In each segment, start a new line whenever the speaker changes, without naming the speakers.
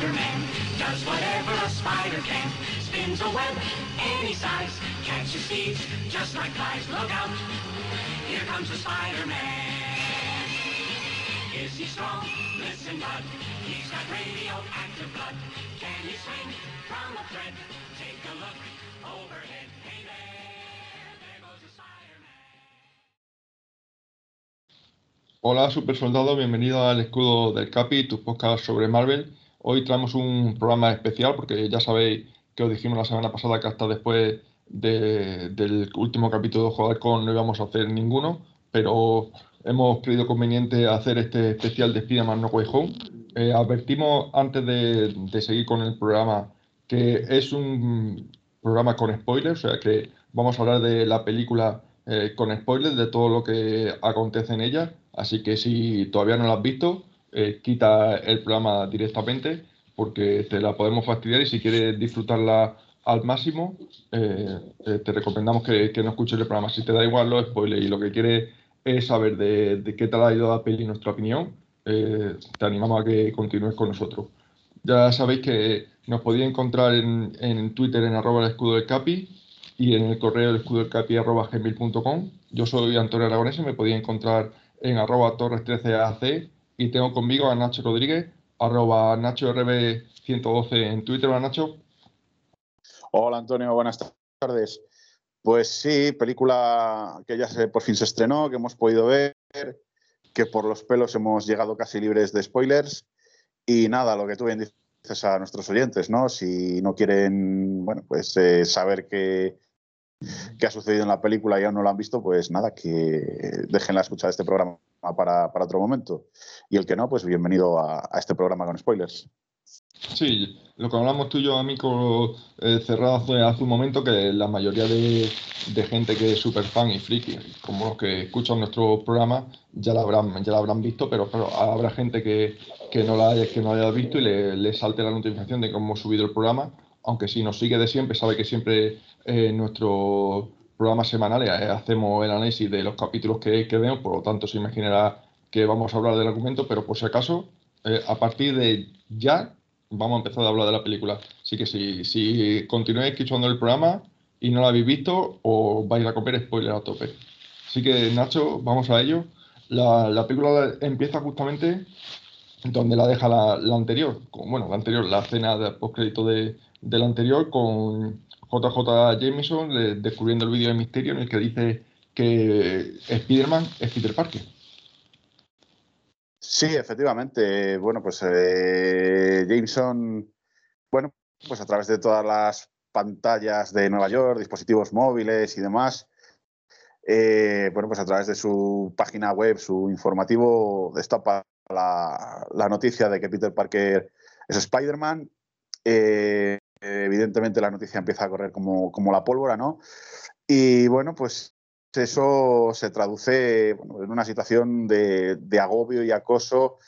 Spider-Man does whatever a spider can. Spins a web any size, catches thieves just like flies. Look out, here comes the Spider-Man. Is he strong? Listen, bud. He's got radioactive blood. Can he swing from a thread? Take a look overhead. Hey there, there goes the.
Hola, super soldado, bienvenido al Escudo del Capi, tu podcast sobre Marvel. Hoy traemos un programa especial porque ya sabéis que os dijimos la semana pasada que hasta después de- del último capítulo de Jugar con no íbamos a hacer ninguno, pero hemos creído conveniente hacer este especial de Spider-Man No Way Home. Eh, advertimos antes de, de seguir con el programa que es un programa con spoilers, o sea que vamos a hablar de la película eh, con spoilers de todo lo que acontece en ella. Así que si todavía no la has visto, eh, quita el programa directamente porque te la podemos fastidiar y si quieres disfrutarla al máximo, eh, eh, te recomendamos que, que no escuches el programa. Si te da igual los spoilers y lo que quieres es saber de, qué tal ha ido la peli nuestra opinión, te animamos a que continúes con nosotros. Ya sabéis que nos podéis encontrar en, en Twitter en arroba escudo del capi y en el correo el escudo del capi arroba gmail.com. Yo soy Antonio Aragonés y me podéis encontrar en arroba torres13ac y tengo conmigo a Nacho Rodríguez, arroba NachoRB112 en Twitter. Hola Nacho.
Hola Antonio, buenas tardes. Pues sí, película que ya por fin se estrenó, que hemos podido ver, que por los pelos hemos llegado casi libres de spoilers. Y nada, lo que tú bien dices a nuestros oyentes, ¿no? Si no quieren, bueno, pues eh, saber qué, qué ha sucedido en la película y aún no lo han visto, pues nada, que déjenla escuchar este programa para, para otro momento. Y el que no, pues bienvenido a, este programa con spoilers.
Sí, lo que hablamos tú y yo, amigo, eh, cerrado hace, un momento, que la mayoría de, de gente que es súper fan y friki, como los que escuchan nuestro programa, ya la habrán, ya la habrán visto, pero, pero habrá gente que, que no la haya, que no la haya visto y le, le salte la notificación de que hemos subido el programa, aunque si nos sigue de siempre, sabe que siempre en nuestros programas semanales eh, hacemos el análisis de los capítulos que, que vemos, por lo tanto se imaginará que vamos a hablar del argumento, pero por si acaso, eh, a partir de ya vamos a empezar a hablar de la película. Así que si, si continuáis escuchando el programa y no la habéis visto, os vais a comer spoiler a tope. Así que, Nacho, vamos a ello. La, la película empieza justamente donde la deja la, la anterior. Bueno, la anterior, la escena de postcrédito de, de la anterior con JJ Jameson de- descubriendo el vídeo de misterio en el que dice que Spider-Man es Peter Parker.
Sí, efectivamente. Bueno, pues eh, Jameson, bueno, pues a través de todas las pantallas de Nueva York, dispositivos móviles y demás, eh, bueno, pues a través de su página web, su informativo, destapa la, la noticia de que Peter Parker es Spider-Man. Eh, evidentemente la noticia empieza a correr como, como la pólvora, ¿no? Y bueno, pues eso se traduce en una situación de, de agobio y acoso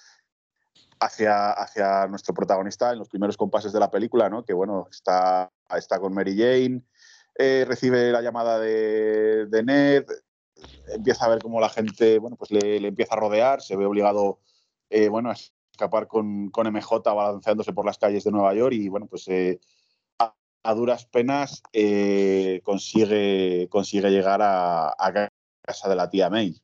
hacia, hacia nuestro protagonista en los primeros compases de la película, ¿no? Que bueno, está, está con Mary Jane, eh, recibe la llamada de, de Ned, empieza a ver cómo la gente, bueno, pues le, le empieza a rodear, se ve obligado, eh, bueno, a escapar con, con MJ balanceándose por las calles de Nueva York y bueno, pues eh, a, duras penas eh, consigue, consigue llegar a, casa de la tía May.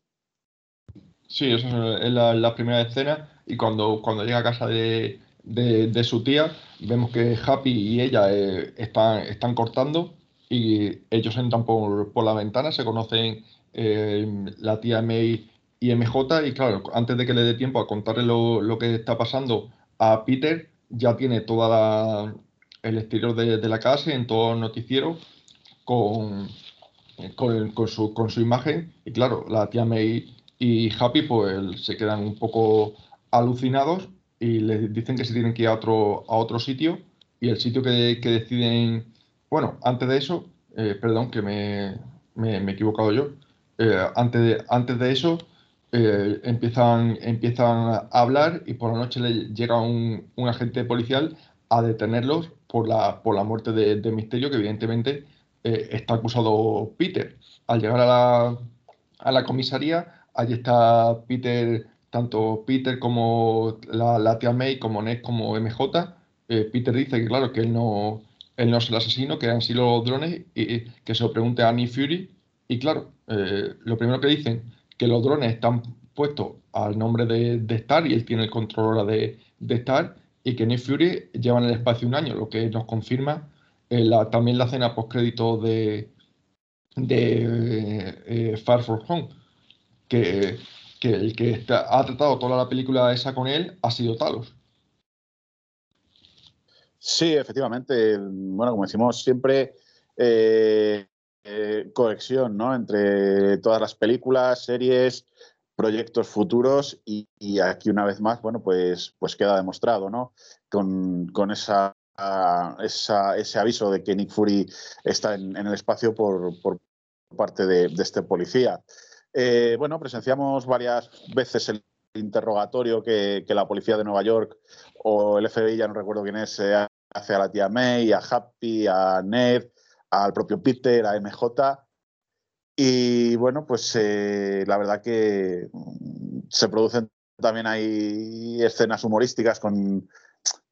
Sí, eso es la, primera escena. Y cuando, cuando llega a casa de, de, de su tía, vemos que Happy y ella eh, están, están cortando y ellos entran por, por la ventana, se conocen eh, la tía May y MJ. Y claro, antes de que le dé tiempo a contarle lo, lo que está pasando a Peter, ya tiene toda la, el exterior de, la casa en todo noticiero con, con, con su, con su imagen. Y claro, la tía May y Happy pues se quedan un poco alucinados y les dicen que se tienen que ir a otro, a otro sitio y el sitio que, que deciden, bueno, antes de eso, eh, perdón que me, me, he equivocado yo, eh, antes, de, antes de eso eh, empiezan, empiezan a hablar y por la noche le llega un agente policial a detenerlos por la, por la muerte de, de Misterio que evidentemente eh, está acusado Peter. Al llegar a la, a la comisaría, allí está Peter, tanto Peter como la, la tía May, como Ned, como MJ, Peter dice que, claro, que él no, él no es el asesino, que han sido los drones, y que se lo pregunte a Nick Fury. Y claro, lo primero que dicen, que los drones están puestos al nombre de, de Star y él tiene el control de, de Star y que Nick Fury lleva en el espacio un año, lo que nos confirma eh, también la escena postcrédito de, de eh, Far From Home, que, el que ha tratado toda la película esa con él ha sido Talos.
Sí, efectivamente. Bueno, como decimos siempre, eh, conexión ¿no? entre todas las películas, series, proyectos futuros y, aquí una vez más, bueno, pues, pues queda demostrado, ¿no? Con, esa, ese aviso de que Nick Fury está en, el espacio por, parte de, este policía. Eh, bueno, presenciamos varias veces el interrogatorio que, la policía de Nueva York o el FBI, ya no recuerdo quién es, eh, hace a la tía May, a Happy, a Ned, al propio Peter, a MJ. Y bueno, pues eh, la verdad que mm, se producen también hay escenas humorísticas con,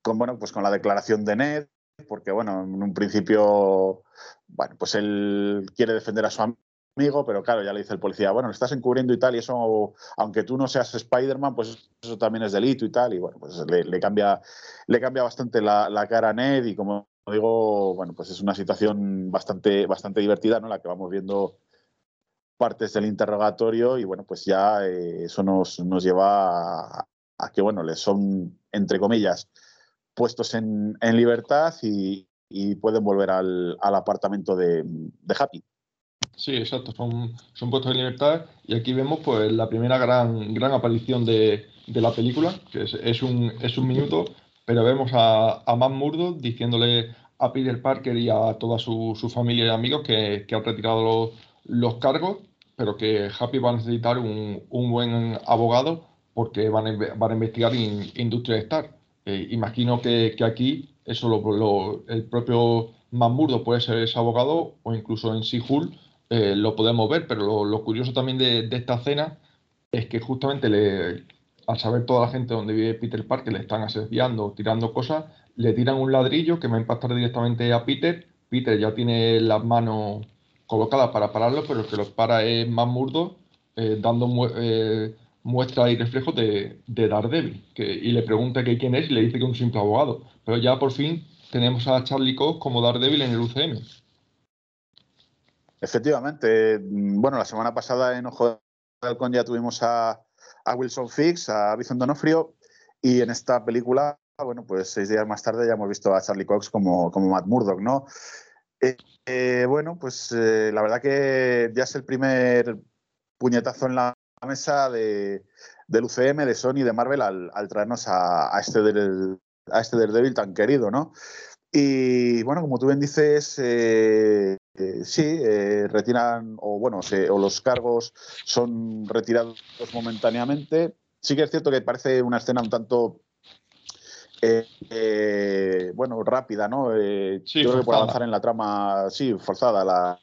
bueno, pues con la declaración de Ned, porque bueno, en un principio, bueno, pues él quiere defender a su amigo, pero claro, ya le dice el policía, bueno, lo estás encubriendo y tal, y eso, aunque tú no seas Spider-Man, pues eso también es delito y tal, y bueno, pues le, cambia, le cambia bastante la, la, cara a Ned, y como digo, bueno, pues es una situación bastante, bastante divertida, ¿no? La que vamos viendo partes del interrogatorio y bueno, pues ya eh, eso nos, nos lleva a, que, bueno, les son, entre comillas, puestos en, libertad y, pueden volver al, apartamento de, Happy.
Sí, exacto, son, son puestos en libertad y aquí vemos pues la primera gran, gran aparición de, de la película, que es, es, un, es un minuto, pero vemos a, a Matt Murdock diciéndole a Peter Parker y a toda su, su familia y amigos que, que han retirado los, los cargos, pero que Happy va a necesitar un, un buen abogado porque van a, van a investigar in, Industria Star. Eh, imagino que, que, aquí eso lo, el propio Mamurdo puede ser ese abogado o incluso en Sihul eh, lo podemos ver, pero lo, curioso también de, de, esta escena es que justamente le, al saber toda la gente donde vive Peter Parker le están asediando, tirando cosas, le tiran un ladrillo que va a impactar directamente a Peter. Peter ya tiene las manos colocada para pararlo, pero el que los para es más murdo, eh, dando eh, muestra y reflejos de, de Daredevil. Y le pregunta que quién es y le dice que es un simple abogado. Pero ya por fin tenemos a Charlie Cox como Daredevil en el UCM.
Efectivamente. Bueno, la semana pasada en Ojo de Halcón ya tuvimos a, Wilson Fix, a Vicente Donofrio, y en esta película, bueno, pues seis días más tarde ya hemos visto a Charlie Cox como Matt Murdock, ¿no? Eh, eh, bueno, pues eh, la verdad que ya es el primer puñetazo en la mesa de, del UCM, de Sony, de Marvel, al, traernos a, este del, a este tan querido, ¿no? Y bueno, como tú bien dices, sí, retiran, o bueno, o los cargos son retirados momentáneamente. Sí que es cierto que parece una escena un tanto eh, eh, bueno, rápida, ¿no? Eh, yo creo que por avanzar en la trama, sí, forzada la,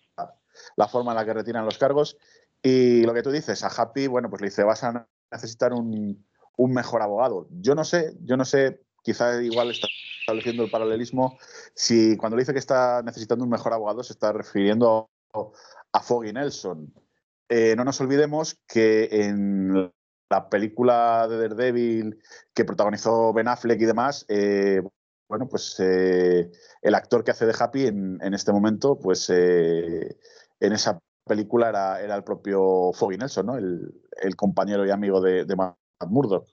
la, forma en la que retiran los cargos. Y lo que tú dices, a Happy, bueno, pues le dice, vas a necesitar un, un mejor abogado. Yo no sé, yo no sé, quizá igual está estableciendo el paralelismo, si cuando le dice que está necesitando un mejor abogado se está refiriendo a Foggy Nelson. no nos olvidemos que en la película de Daredevil que protagonizó Ben Affleck y demás, eh, bueno, pues eh, el actor que hace de Happy en, este momento, pues eh, en esa película era, el propio Foggy Nelson, ¿no? El, compañero y amigo de, de Matt Murdock.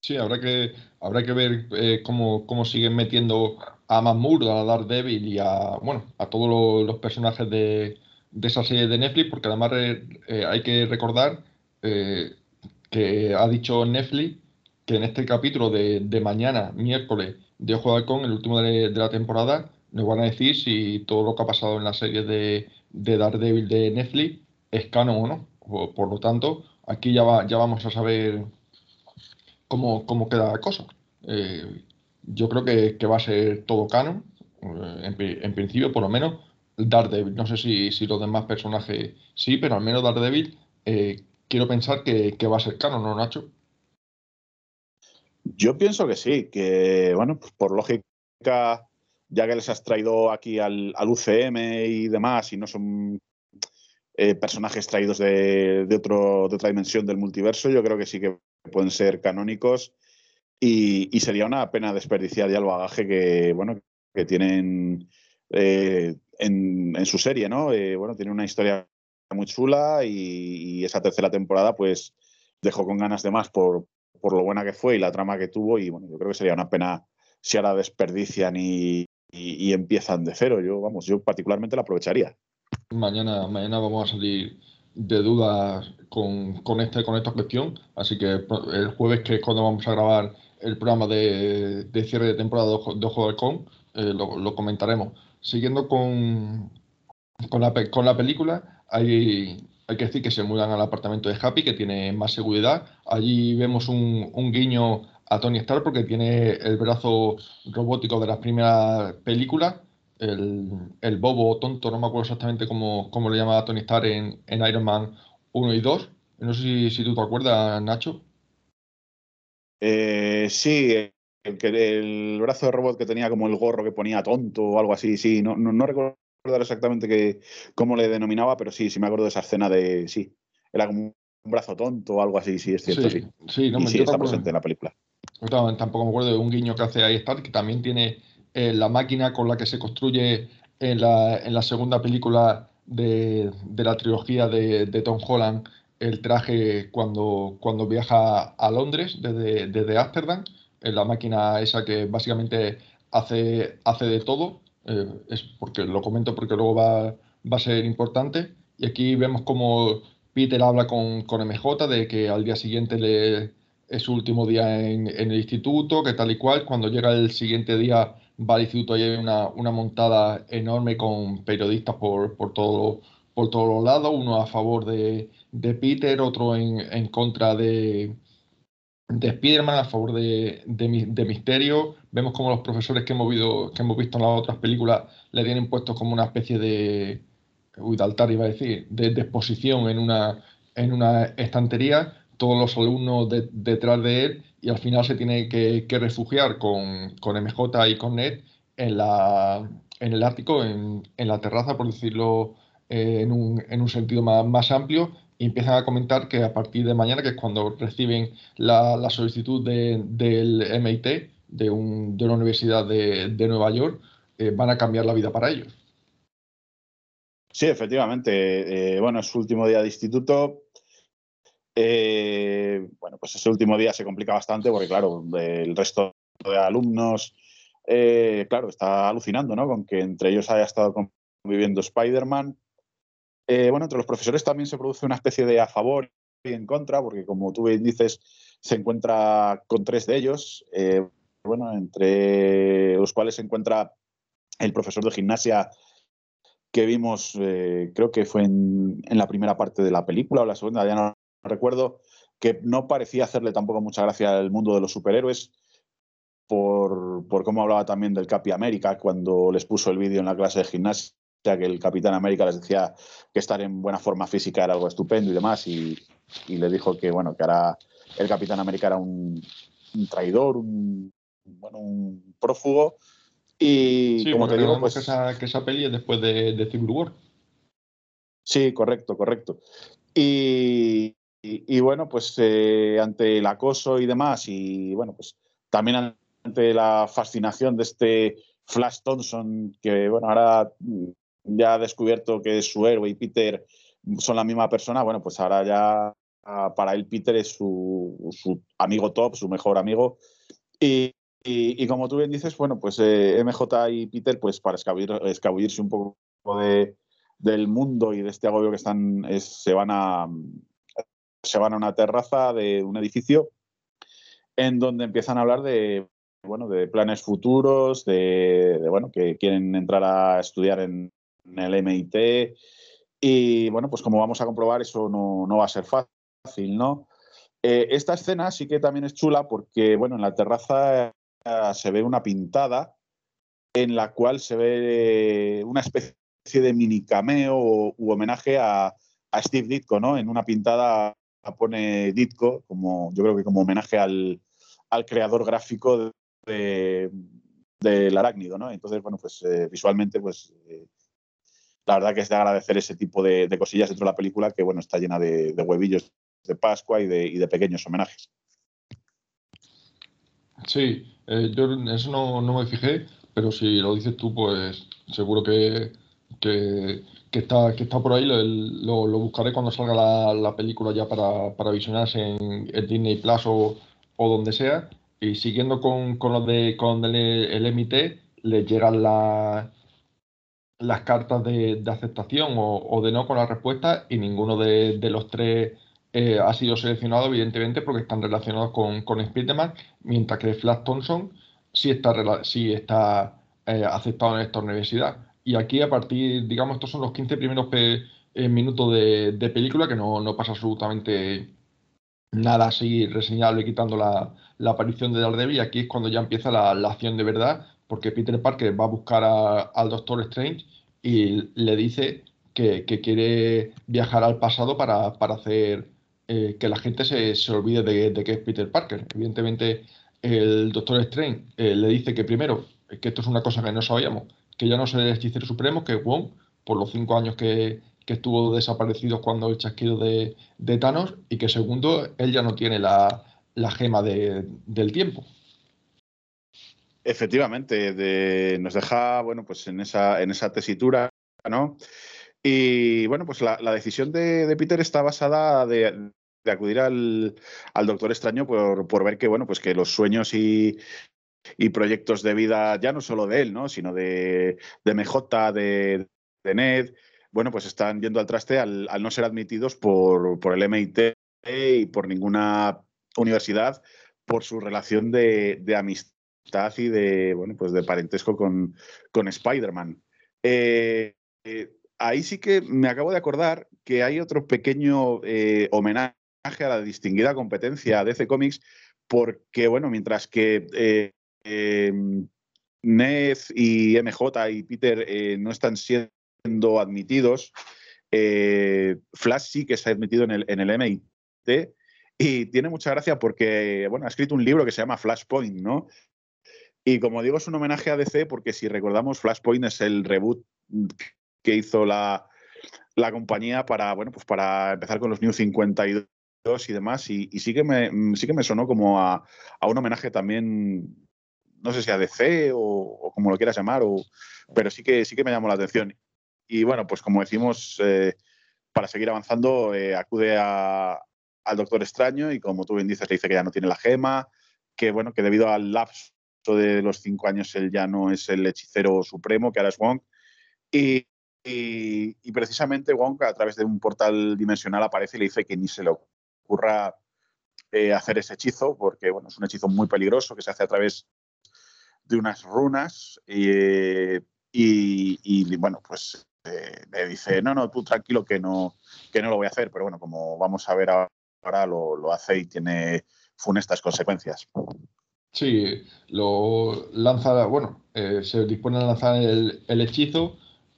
Sí, habrá que, habrá que ver cómo, cómo, siguen metiendo a Matt Murdock, a Daredevil y a, bueno, a todos los, personajes de, de, esa serie de Netflix, porque además hay que recordar eh, que ha dicho Netflix que en este capítulo de, mañana, miércoles, de Ojo de Halcón, el último de, la temporada, nos van a decir si todo lo que ha pasado en la serie de, de Daredevil de Netflix es canon o no. Por, lo tanto, aquí ya, va, ya vamos a saber cómo, queda la cosa. Eh, yo creo que, va a ser todo canon, eh, en, principio, por lo menos, Daredevil. No sé si, si los demás personajes sí, pero al menos Daredevil quiero pensar que, va a ser canon, ¿no, Nacho?
Yo pienso que sí, que, bueno, pues por lógica, ya que les has traído aquí al, UCM y demás, y no son eh, personajes traídos de, otro, de otra dimensión del multiverso, yo creo que sí que pueden ser canónicos y, sería una pena desperdiciar ya el bagaje que, bueno, que tienen eh, en, su serie, ¿no? Eh, bueno, tiene una historia muy chula y, esa tercera temporada, pues, dejó con ganas de más por, por lo buena que fue y la trama que tuvo. Y bueno, yo creo que sería una pena si ahora desperdician y, empiezan de cero. Yo, vamos, yo particularmente la aprovecharía.
Mañana, mañana vamos a salir de dudas con, con, este, con esta cuestión. Así que el jueves, que es cuando vamos a grabar el programa de, cierre de temporada de Ojo, del Con, eh, lo, comentaremos. Siguiendo con, con, la, con la película, hay, hay que decir que se mudan al apartamento de Happy, que tiene más seguridad. Allí vemos un, guiño a Tony Stark porque tiene el brazo robótico de las primeras películas. El, bobo tonto, no me acuerdo exactamente cómo, cómo le llamaba Tony Stark en, Iron Man 1 y 2. No sé si, tú te acuerdas, Nacho.
Eh, sí, el, el, brazo de robot que tenía como el gorro que ponía tonto o algo así, sí, no, no recuerdo recordar exactamente que, cómo le denominaba, pero sí, sí me acuerdo de esa escena de, sí, era como un brazo tonto o algo así, sí, es cierto, sí. Sí, no, sí está presente en la película.
Tampoco me acuerdo de un guiño que hace ahí Stark, que también tiene eh, la máquina con la que se construye en la, en la segunda película de, de la trilogía de, de, Tom Holland el traje cuando, cuando viaja a Londres desde, desde Ámsterdam, en la máquina esa que básicamente hace, hace de todo eh, es porque lo comento porque luego va, va, a ser importante. Y aquí vemos como Peter habla con, con MJ de que al día siguiente es su último día en, en, el instituto, que tal y cual. Cuando llega el siguiente día va al instituto y hay una, una montada enorme con periodistas por, por, todo, por todos los lados, uno a favor de, de Peter, otro en, en contra de, de Spider-Man a favor de, de, Misterio. Vemos como los profesores que hemos, visto, que hemos visto en las otras películas le tienen puestos como una especie de. Uy, de altar iba a decir, de, exposición en una, en una estantería, todos los alumnos detrás de él, y al final se tiene que, refugiar con, con, MJ y con Ned en, la, en el ático, en, en la terraza, por decirlo eh, en, un, en un sentido más, más amplio, y empiezan a comentar que a partir de mañana, que es cuando reciben la, solicitud del MIT, de, una universidad de, Nueva York, eh, van a cambiar la vida para ellos.
Sí, efectivamente. Eh, bueno, es su último día de instituto. Eh, bueno, pues ese último día se complica bastante porque, claro, el resto de alumnos, claro, está alucinando, ¿no? Con que entre ellos haya estado conviviendo Spider-Man eh, bueno, entre los profesores también se produce una especie de a favor y en contra, porque como tú bien dices, se encuentra con tres de ellos, eh, bueno, entre los cuales se encuentra el profesor de gimnasia que vimos, eh, creo que fue en, la primera parte de la película o la segunda, ya no recuerdo, que no parecía hacerle tampoco mucha gracia al mundo de los superhéroes. Por, por cómo hablaba también del Capi América cuando les puso el vídeo en la clase de gimnasia que el Capitán América les decía que estar en buena forma física era algo estupendo y demás, y, le dijo que bueno, que ahora el Capitán América era un, traidor, un, bueno, un prófugo. Y
como te digo, pues. Que esa, que esa peli es después de, de Civil War.
Sí, correcto, correcto. Y, y, bueno, pues eh, ante el acoso y demás, y bueno, pues también ante la fascinación de este Flash Thompson, que bueno, ahora ya ha descubierto que su héroe y Peter son la misma persona, bueno, pues ahora ya ah, para él Peter es su, amigo top, su mejor amigo. Y, como tú bien dices, bueno, pues eh, MJ y Peter, pues para escabullirse un poco de, del mundo y de este agobio que están, se, van a, se van a una terraza de un edificio en donde empiezan a hablar de, bueno, de planes futuros, de, de bueno, que quieren entrar a estudiar en, en el MIT. Y bueno, pues como vamos a comprobar, eso no, va a ser fácil, ¿no? Eh, esta escena sí que también es chula porque, bueno, en la terraza eh, se ve una pintada en la cual se ve una especie de mini cameo u homenaje a, Steve Ditko, ¿no? En una pintada pone Ditko, como, yo creo que como homenaje al, al creador gráfico de, del arácnido, ¿no? Entonces, bueno, pues eh, visualmente, pues eh, la verdad que es de agradecer ese tipo de, cosillas dentro de la película que, bueno, está llena de, huevillos de Pascua y de, pequeños homenajes.
Sí, eh, yo eso no, me fijé, pero si lo dices tú, pues seguro que, está, que está por ahí. Lo, buscaré cuando salga la, película ya para, para visionarse en, Disney Plus o, o donde sea y siguiendo con, con los de con el, el MIT, les llegan las cartas de, aceptación o, de no con la respuesta y ninguno de, los tres eh, ha sido seleccionado, evidentemente, porque están relacionados con, con Spiderman, mientras que Flash Thompson sí está, sí está eh, aceptado en esta universidad. Y aquí, a partir, digamos, estos son los 15 primeros eh, minutos de, película, que no, no pasa absolutamente nada así reseñable quitando la, aparición de Daredevil y aquí es cuando ya empieza la, acción de verdad porque Peter Parker va a buscar al Doctor Strange y le dice que, quiere viajar al pasado para, hacer eh, que la gente se, olvide de, que es Peter Parker. Evidentemente el Doctor Strange eh, le dice que primero, que esto es una cosa que no sabíamos, que ya no es el hechicero supremo, que Wong, por los cinco años que, que estuvo desaparecido cuando el chasquido de, Thanos y que segundo, él ya no tiene la, gema del tiempo.
Efectivamente, nos deja, bueno, pues en esa, en esa tesitura, ¿no? Y bueno, pues la, decisión de, Peter está basada de, acudir al, Doctor Extraño por, ver que, bueno, pues que los sueños y, proyectos de vida, ya no solo de él, ¿no? Sino de, de MJ, de, de Ned, bueno, pues están yendo al traste al, no ser admitidos por, el MIT y por ninguna universidad por su relación de, amistad y de, bueno, pues de parentesco con, con Spider-Man. Eh, eh, ahí sí que me acabo de acordar que hay otro pequeño eh, homenaje a la distinguida competencia de DC Comics, porque, bueno, mientras que Ned y MJ y Peter no están siendo admitidos. Flash sí que está admitido en el, en el MIT y tiene mucha gracia porque, bueno, ha escrito un libro que se llama Flashpoint, ¿no? Y como digo, es un homenaje a DC porque si recordamos, Flashpoint es el reboot que hizo la, la compañía para, bueno, pues para empezar con los New 52 y demás. Y, sí, que me, sí que me sonó como a, a, un homenaje también, no sé si a DC o, o, como lo quieras llamar, o, pero sí que, sí que me llamó la atención. Y bueno, pues como decimos, eh, para seguir avanzando, eh, acude al Doctor Extraño y como tú bien dices, le dice que ya no tiene la gema, que bueno, que debido al lapso de los cinco años él ya no es el hechicero supremo, que ahora es Wong. Y, precisamente Wong a través de un portal dimensional aparece y le dice que ni se le ocurra eh, hacer ese hechizo, porque bueno, es un hechizo muy peligroso que se hace a través de unas runas. y, bueno, pues le dice, no, no, tú tranquilo que no, que no lo voy a hacer, pero bueno, como vamos a ver ahora, lo, hace y tiene funestas consecuencias.
Sí, lo lanza, bueno, eh, se dispone a lanzar el, hechizo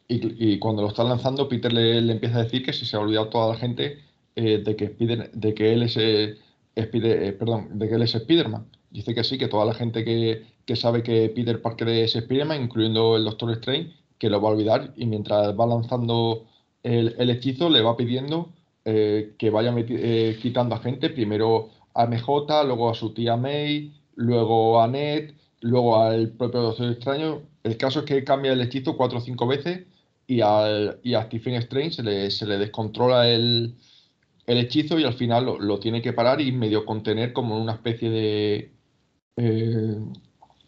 y, cuando lo está lanzando, Peter le, empieza a decir que si se ha olvidado toda la gente eh, de, que de que él es, eh, perdón, de que él es Spiderman. Dice que sí, que toda la gente que, que sabe que Peter Parker es Spiderman, incluyendo el Doctor Strange, que lo va a olvidar y mientras va lanzando el, hechizo le va pidiendo eh, que vaya eh, quitando a gente, primero a MJ, luego a su tía May, luego a Ned, luego al propio Doctor Extraño. El caso es que cambia el hechizo cuatro o cinco veces y, al, a Stephen Strange se le, se le descontrola el, hechizo y al final lo, tiene que parar y medio contener como una especie de, eh,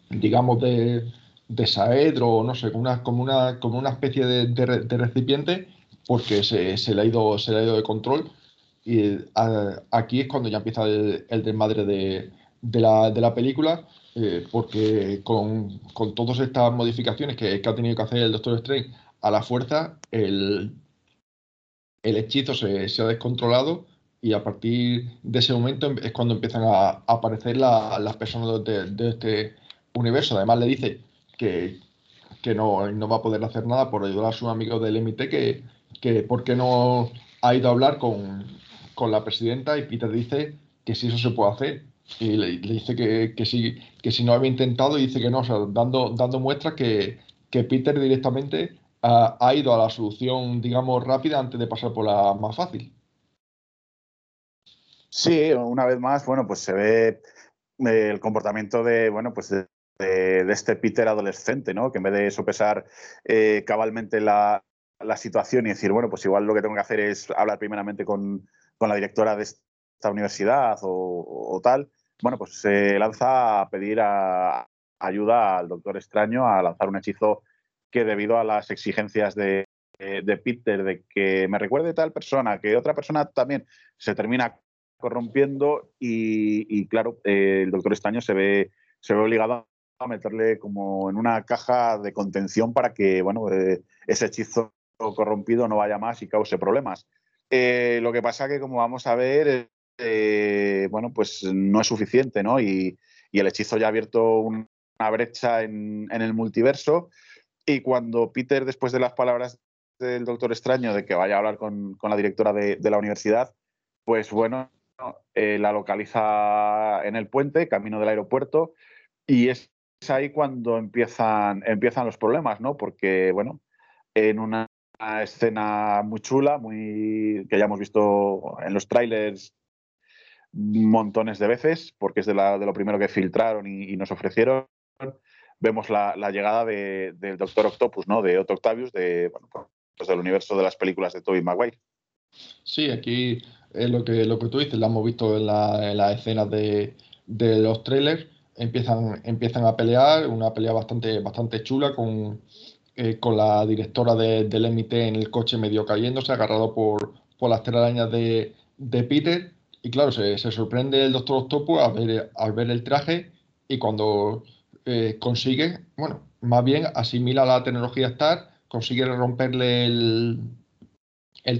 digamos, de, de saedro, no sé, como una, como una, como una especie de, recipiente, porque se, le ha ido, se le ha ido de control. Y aquí es cuando ya empieza el, desmadre de, la, película, eh, porque con, todas estas modificaciones que, ha tenido que hacer el Doctor Strange a la fuerza, el, el hechizo se, ha descontrolado y a partir de ese momento es cuando empiezan a, aparecer las personas de, de, este universo. Además le dice que, no, no, va a poder hacer nada por ayudar a su amigo del MIT, que, que por qué no ha ido a hablar con, la presidenta y Peter dice que si eso se puede hacer, y le, dice que, que, que si no había intentado, y dice que no, o sea, dando, dando muestras que, que Peter directamente ha, ha, ido a la solución, digamos, rápida antes de pasar por la más fácil.
Sí, una vez más, bueno, pues se ve eh, el comportamiento de, bueno, pues de, de, este Peter adolescente, ¿no? Que en vez de sopesar eh, cabalmente la, la, situación y decir, bueno, pues igual lo que tengo que hacer es hablar primeramente con, con la directora de esta universidad o, o, tal, bueno, pues se lanza a pedir ayuda al Doctor Extraño a lanzar un hechizo que debido a las exigencias de, de Peter de que me recuerde tal persona, que otra persona también se termina corrompiendo y, claro, eh, el Doctor Extraño se ve, se ve obligado a meterle como en una caja de contención para que bueno, eh, ese hechizo corrompido no vaya más y cause problemas. Eh, lo que pasa que, como vamos a ver, eh, bueno, pues no es suficiente, ¿no? Y, el hechizo ya ha abierto una brecha en, el multiverso. Y cuando Peter, después de las palabras del Doctor Extraño de que vaya a hablar con, la directora de, de, la universidad, pues bueno, eh, la localiza en el puente, camino del aeropuerto, y es ahí cuando empiezan, empiezan los problemas, ¿no? Porque, bueno, en una escena muy chula, muy que ya hemos visto en los trailers montones de veces, porque es de, la, de lo primero que filtraron y, nos ofrecieron, vemos la, llegada de, del Doctor Octopus, ¿no? De Otto Octavius, de, bueno, pues del universo de las películas de Tobey Maguire.
Sí, aquí es lo que, lo que tú dices, lo hemos visto en, la, en las escenas de, de los trailers empiezan, empiezan a pelear, una pelea bastante, bastante chula con, eh, con la directora de, del MIT en el coche medio cayéndose, agarrado por, por las telarañas de, de Peter. Y claro, se, sorprende el Doctor Octopus al ver, el traje y cuando eh, consigue, bueno, más bien asimila la tecnología Star, consigue romperle el,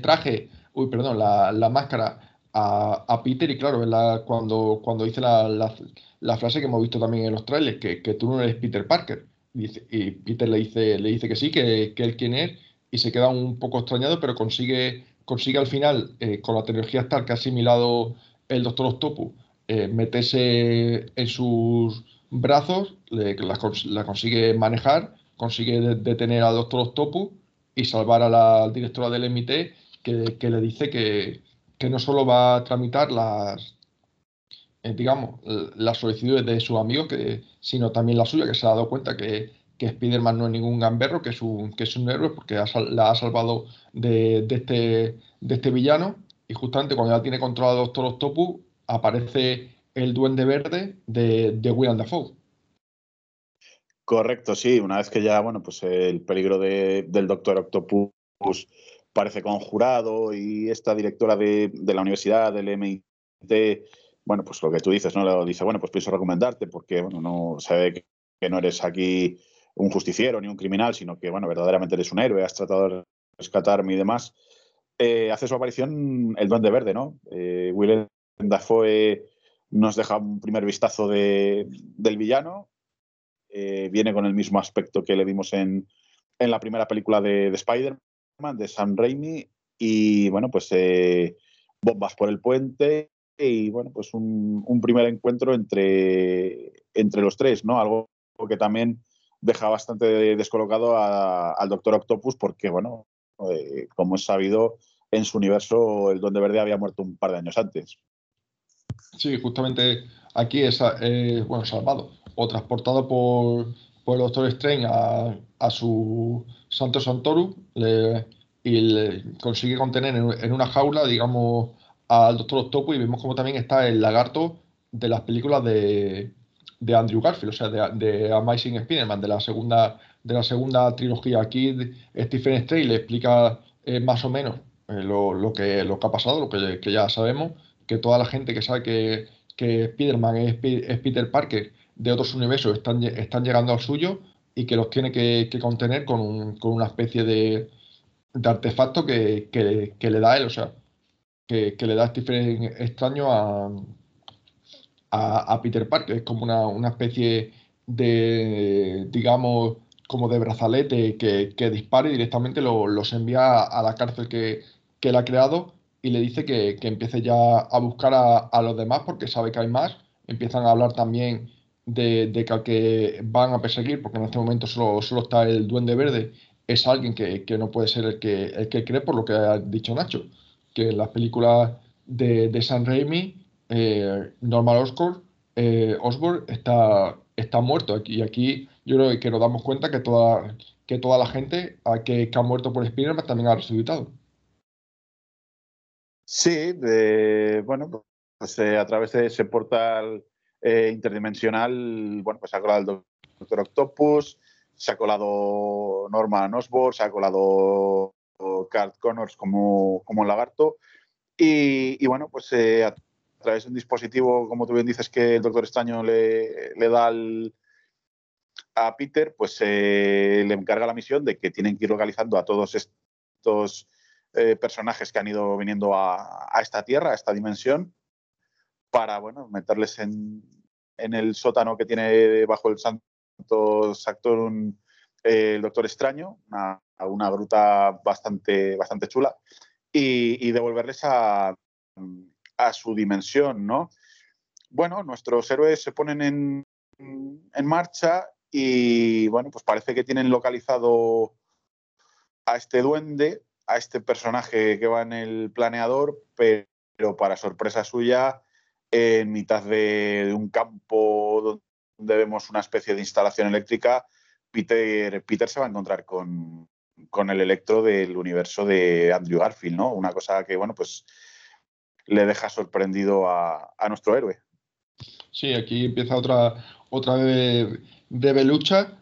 traje, uy, perdón, la, máscara a, Peter y claro, la, cuando, cuando dice la, frase que hemos visto también en los trailers, que, tú no eres Peter Parker. Y, Peter le dice, le dice que sí, que, que él quién es, y se queda un poco extrañado, pero consigue, consigue al final, eh, con la tecnología Star que ha asimilado el Doctor Octopus, eh, meterse en sus brazos, la, la, consigue manejar, consigue detener al Doctor Octopus y salvar a la directora del MIT, que, que le dice que, que no solo va a tramitar las, eh, digamos, las solicitudes de sus amigos, sino también la suya, que se ha dado cuenta que, que Spider-Man no es ningún gamberro, que es un, que es un héroe, porque ha, la ha salvado de, de, este, de este villano. Y justamente cuando ya tiene controlado a Doctor Octopus, aparece el Duende Verde de, de William Dafoe.
Correcto, sí. Una vez que ya, bueno, pues el peligro de, del Doctor Octopus parece conjurado y esta directora de, de, la universidad, del MIT, bueno, pues lo que tú dices, ¿no? Le dice, bueno, pues pienso recomendarte porque, bueno, no que, que no eres aquí un justiciero ni un criminal, sino que, bueno, verdaderamente eres un héroe, has tratado de rescatarme y demás. Eh, hace su aparición el Duende Verde, ¿no? Eh, Willem Dafoe nos deja un primer vistazo de, del villano. Eh, viene con el mismo aspecto que le vimos en, en la primera película de, de Spider-Man de Sam Raimi y bueno, pues eh, bombas por el puente y bueno, pues un, un, primer encuentro entre, entre los tres, ¿no? Algo que también deja bastante descolocado a, al Doctor Octopus porque, bueno, eh, como es sabido, en su universo el Duende Verde había muerto un par de años antes.
Sí, justamente aquí es, eh, bueno, salvado o transportado por, por el Doctor Strange a, su Santo Santorum y le consigue contener en, en, una jaula, digamos, al Doctor Octopus y vemos como también está el lagarto de las películas de, de Andrew Garfield, o sea, de, de Amazing Spider-Man, de la segunda de la segunda trilogía. Aquí Stephen Stray le explica eh, más o menos eh, lo, lo, que, lo que ha pasado, lo que, que, ya sabemos, que toda la gente que sabe que, que Spider-Man es, Peter Parker de otros universos están, están llegando al suyo y que los tiene que, que contener con, con, una especie de, de artefacto que, que, le da él, o sea, que, le da Stephen extraño a, a, Peter Parker. Es como una, una especie de, digamos, como de brazalete que, que dispare directamente lo, los envía a la cárcel que, él ha creado y le dice que, empiece ya a buscar a, los demás porque sabe que hay más empiezan a hablar también de, que al que van a perseguir, porque en este momento solo, solo está el Duende Verde, es alguien que, no puede ser el que, el que cree, por lo que ha dicho Nacho, que en las películas de, de San Raimi, eh, Norman Osborn, eh, está, está muerto. Y aquí yo creo que nos damos cuenta que toda, que toda la gente que, que ha muerto por Spider-Man también ha resucitado.
Sí, bueno, pues eh, a través de ese portal eh, interdimensional, bueno, pues ha colado el Doctor Octopus, se ha colado Norman Osborn, se ha colado Carl Connors como, como lagarto. Y, bueno, pues eh, a través de un dispositivo, como tú bien dices, que el Doctor Extraño le, le da a Peter, pues le encarga la misión de que tienen que ir localizando a todos estos eh, personajes que han ido viniendo a, esta tierra, a esta dimensión, para bueno, meterles en, el sótano que tiene bajo el Santo Sanctorum eh, el Doctor Extraño, una, gruta bastante, bastante chula, y, devolverles a, su dimensión, ¿no? Bueno, nuestros héroes se ponen en, en marcha y bueno, pues parece que tienen localizado a este duende a este personaje que va en el planeador, pero para sorpresa suya, en mitad de, un campo donde vemos una especie de instalación eléctrica, Peter, Peter se va a encontrar con, el electro del universo de Andrew Garfield, ¿no? Una cosa que, bueno, pues le deja sorprendido a, nuestro héroe.
Sí, aquí empieza otra, otra breve, lucha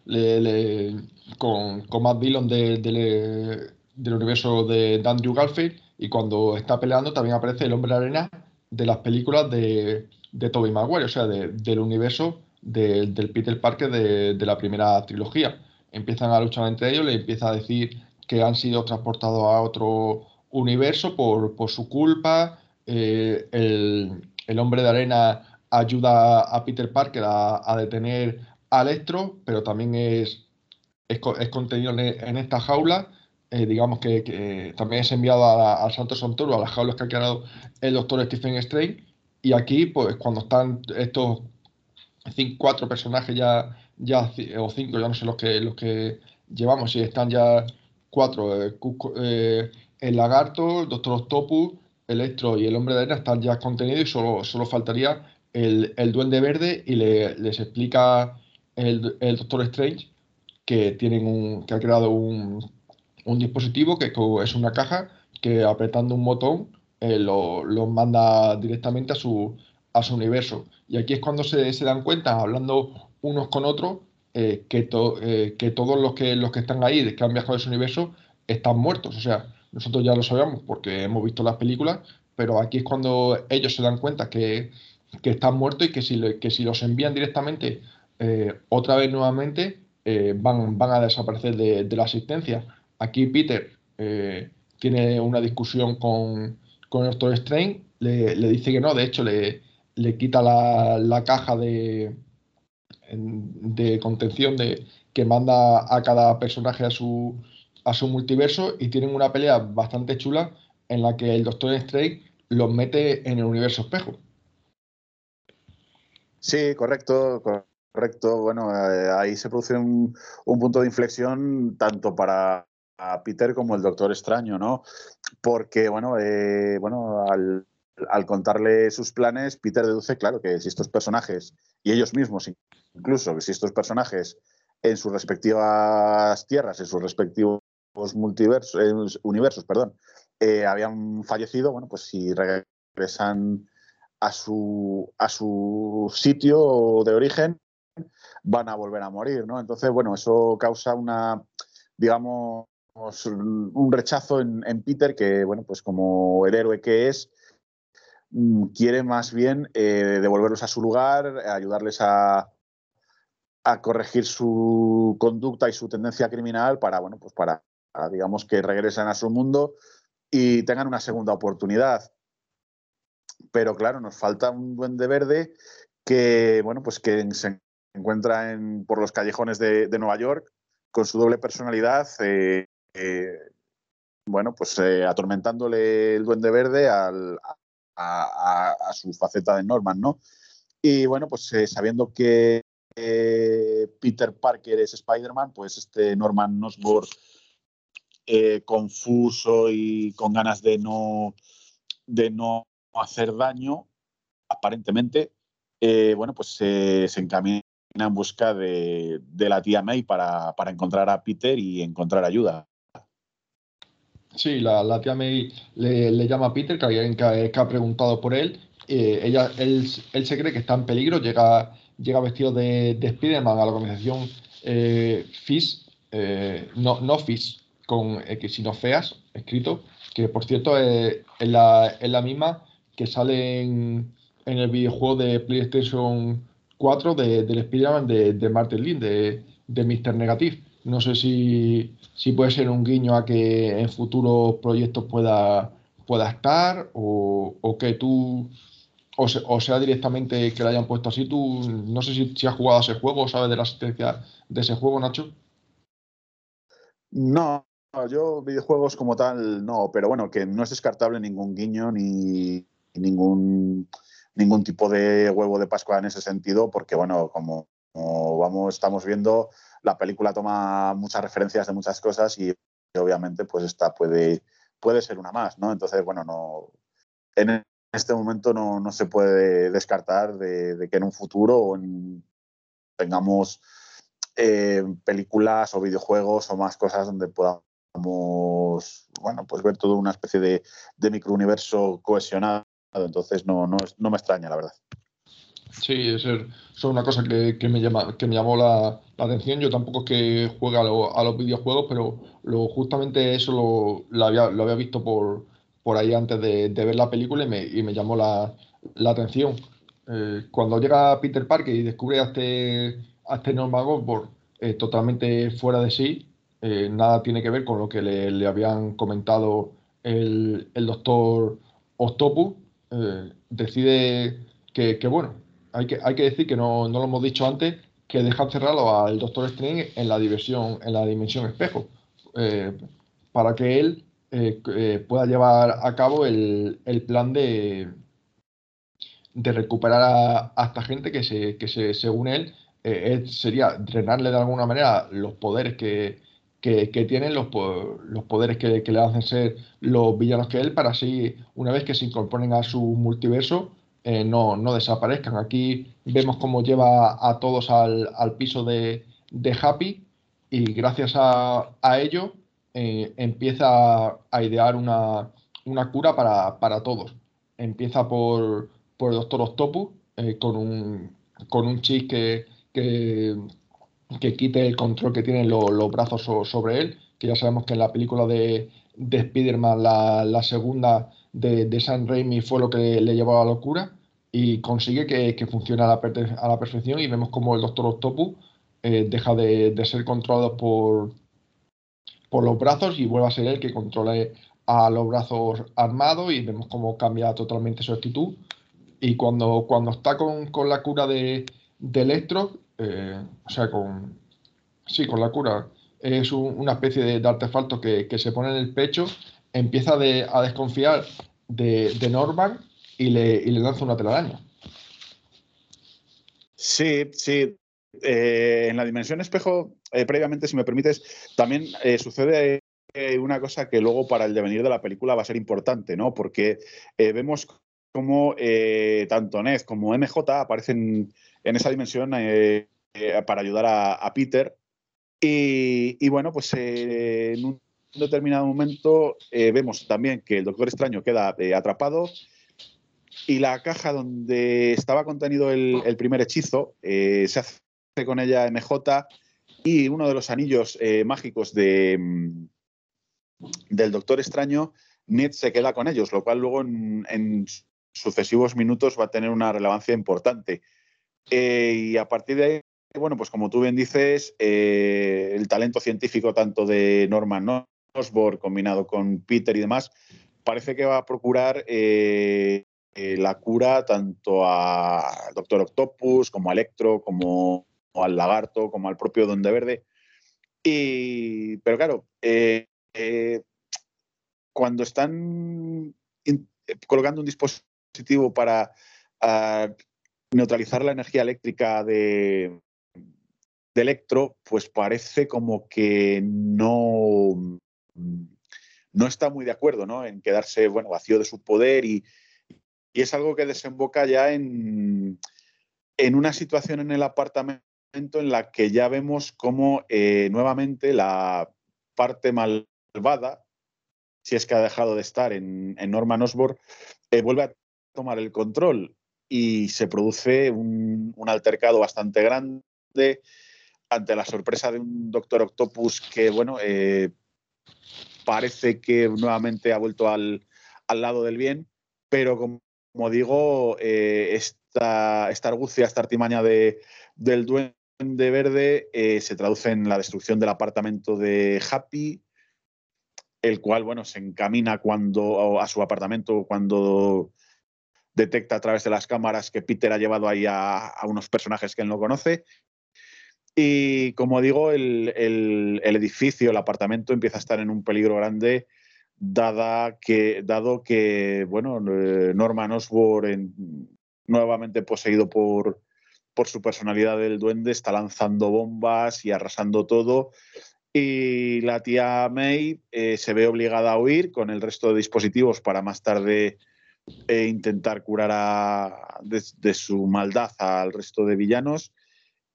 con, con Matt Dillon de, de, del universo de Andrew Garfield y cuando está peleando también aparece el hombre de arena de las películas de, de Tobey Maguire, o sea, del universo del Peter Parker de, la primera trilogía. Empiezan a luchar entre ellos, le empieza a decir que han sido transportados a otro universo por, su culpa. Eh, el, hombre de arena ayuda a Peter Parker a, detener a Electro, pero también es, es, contenido en esta jaula eh, digamos que, también es enviado al Santo Santoro, a las jaulas que ha creado el doctor Stephen Strange. Y aquí, pues cuando están estos cuatro personajes ya, ya, o cinco, ya no sé los que, los que llevamos, y están ya cuatro, eh, el lagarto, el doctor Octopus, Electro y el hombre de arena están ya contenidos y solo, solo faltaría el, duende verde y les explica el, el Doctor Strange que tienen un, que ha creado un, un dispositivo que es una caja que apretando un botón eh, lo, manda directamente a su, a su universo. Y aquí es cuando se, dan cuenta, hablando unos con otros, eh, que, eh, que todos los que, los que están ahí, que han viajado a ese universo, están muertos. O sea, nosotros ya lo sabemos porque hemos visto las películas, pero aquí es cuando ellos se dan cuenta que, están muertos y que si, que si los envían directamente otra vez nuevamente, van, van a desaparecer de, de la asistencia. Aquí Peter eh, tiene una discusión con, con Doctor Strange, le, dice que no, de hecho le, le quita la, caja de, de contención de, que manda a cada personaje a su, a su multiverso y tienen una pelea bastante chula en la que el Doctor Strange los mete en el universo espejo.
Sí, correcto, correcto. Bueno, eh, ahí se produce un, punto de inflexión tanto para Peter como el Doctor Extraño, ¿no? Porque, bueno, eh, bueno al, contarle sus planes, Peter deduce, claro, que si estos personajes, y ellos mismos incluso, que si estos personajes en sus respectivas tierras, en sus respectivos multiversos, universos, perdón, eh, habían fallecido, bueno, pues si regresan a su, a su sitio de origen, van a volver a morir, ¿no? Entonces, bueno, eso causa una, digamos, un rechazo en, Peter que, bueno, pues como el héroe que es, mm, quiere más bien eh, devolverlos a su lugar, ayudarles a, a corregir su conducta y su tendencia criminal para, bueno, pues para, digamos, que regresen a su mundo y tengan una segunda oportunidad. Pero claro, nos falta un duende verde que, bueno, pues que se encuentra en, por los callejones de, Nueva York con su doble personalidad, eh, eh, bueno, pues eh, atormentándole el duende verde a, su faceta de Norman, ¿no? Y bueno, pues sabiendo que Peter Parker es Spider-Man, pues este Norman Osborn confuso y con ganas de no, de no hacer daño, aparentemente, bueno, pues se encamina en busca de, la tía May para, encontrar a Peter y encontrar ayuda.
Sí, la, tía May le, llama a Peter, que alguien que, ha preguntado por él. Eh, ella, él, se cree que está en peligro, llega, llega vestido de, de Spider-Man a la organización eh, FIS, eh, no, no FIS con X, sino FEAS, escrito, que por cierto es, la, la, misma que sale en, en el videojuego de PlayStation 4 de, del Spider-Man de, Martin Lin, de, de Mr. Negative. No sé si, puede ser un guiño a que en futuros proyectos pueda, pueda estar o, que tú, o, sea directamente que lo hayan puesto así. Tú no sé si, si has jugado a ese juego o sabes de la existencia de ese juego, Nacho.
No, yo videojuegos como tal no, pero bueno, que no es descartable ningún guiño ni ningún ningún tipo de huevo de Pascua en ese sentido, porque bueno, como, vamos, estamos viendo, la película toma muchas referencias de muchas cosas y obviamente pues esta puede, puede ser una más, ¿no? Entonces, bueno, no en este momento no, se puede descartar de, que en un futuro tengamos eh, películas o videojuegos o más cosas donde podamos bueno, pues ver todo una especie de, de microuniverso cohesionado entonces no, no, no me extraña, la verdad.
Sí, es una cosa que, me llama, que me llamó la, atención. Yo tampoco es que juegue a, los videojuegos, pero lo, justamente eso lo, había, lo había visto por, por ahí antes de, ver la película y me, y me llamó la, atención. Eh, cuando llega Peter Parker y descubre a este, a este Norman Osborn eh, totalmente fuera de sí, eh, nada tiene que ver con lo que le, habían comentado el, el doctor Octopus eh, decide que, bueno, hay que, hay que decir que no, lo hemos dicho antes, que deja cerrado al Doctor Strange en la diversión, en la dimensión espejo, eh, para que él pueda llevar a cabo el, plan de, de recuperar a, esta gente que, se, que se, según él, sería drenarle de alguna manera los poderes que, que, tienen los, los poderes que, le hacen ser los villanos que él, para así, una vez que se incorporen a su multiverso, eh, no, no, desaparezcan. Aquí vemos cómo lleva a todos al, piso de, Happy y gracias a, ello eh, empieza a idear una, cura para, todos. Empieza por, por el Doctor Octopus eh, con, un, con un chip que quite el control que tienen los brazos sobre él, que ya sabemos que en la película de, de Spider-Man, la, segunda de, de Sam Raimi, fue lo que le, llevó a la locura y consigue que, funcione a la, a la, perfección y vemos como el Doctor Octopus eh, deja de, ser controlado por, por los brazos y vuelve a ser él que controle a los brazos armados y vemos cómo cambia totalmente su actitud. Y cuando, cuando está con, la cura de, de Electro eh, o sea, con, sí, con la cura, es una especie de, artefacto que, se pone en el pecho, empieza a desconfiar de, Norman y le, lanza una telaraña.
Sí, sí. Eh, en la dimensión espejo, eh, previamente, si me permites, también sucede una cosa que luego para el devenir de la película va a ser importante, ¿no? Porque vemos como tanto Ned como MJ aparecen en esa dimensión eh, eh, para ayudar a, Peter. Y, bueno, pues eh, en un determinado momento vemos también que el Doctor Extraño queda atrapado y la caja donde estaba contenido el, primer hechizo se hace con ella MJ y uno de los anillos mágicos de, mm, del Doctor Extraño, Ned se queda con ellos, lo cual luego en sucesivos minutos va a tener una relevancia importante. Eh, y a partir de ahí, bueno, pues como tú bien dices, eh, el talento científico tanto de Norman Osborn combinado con Peter y demás, parece que va a procurar eh, la cura tanto al Doctor Octopus, como a Electro, como al Lagarto, como al propio Donde Verde. Y, pero claro, cuando están colocando un dispositivo para neutralizar la energía eléctrica de, de Electro, pues parece como que no, no está muy de acuerdo ¿no? en quedarse bueno, vacío de su poder y, y es algo que desemboca ya en, en, una situación en el apartamento en la que ya vemos cómo eh, nuevamente la parte malvada, si es que ha dejado de estar en, en Norman Osborn, eh, vuelve a tomar el control y se produce un, altercado bastante grande ante la sorpresa de un Doctor Octopus que, bueno, eh, parece que nuevamente ha vuelto al, lado del bien, pero como, digo, eh, esta, esta, argucia, esta artimaña de, del duende verde eh, se traduce en la destrucción del apartamento de Happy, el cual, bueno, se encamina cuando, a su apartamento cuando detecta a través de las cámaras que Peter ha llevado ahí a, a unos personajes que él no conoce y como digo, el, edificio, el apartamento empieza a estar en un peligro grande, dada que, dado que bueno, eh, Norman Osborn, nuevamente poseído por, por su personalidad del duende, está lanzando bombas y arrasando todo. Y la tía May eh, se ve obligada a huir con el resto de dispositivos para más tarde eh, intentar curar de, su maldad al resto de villanos.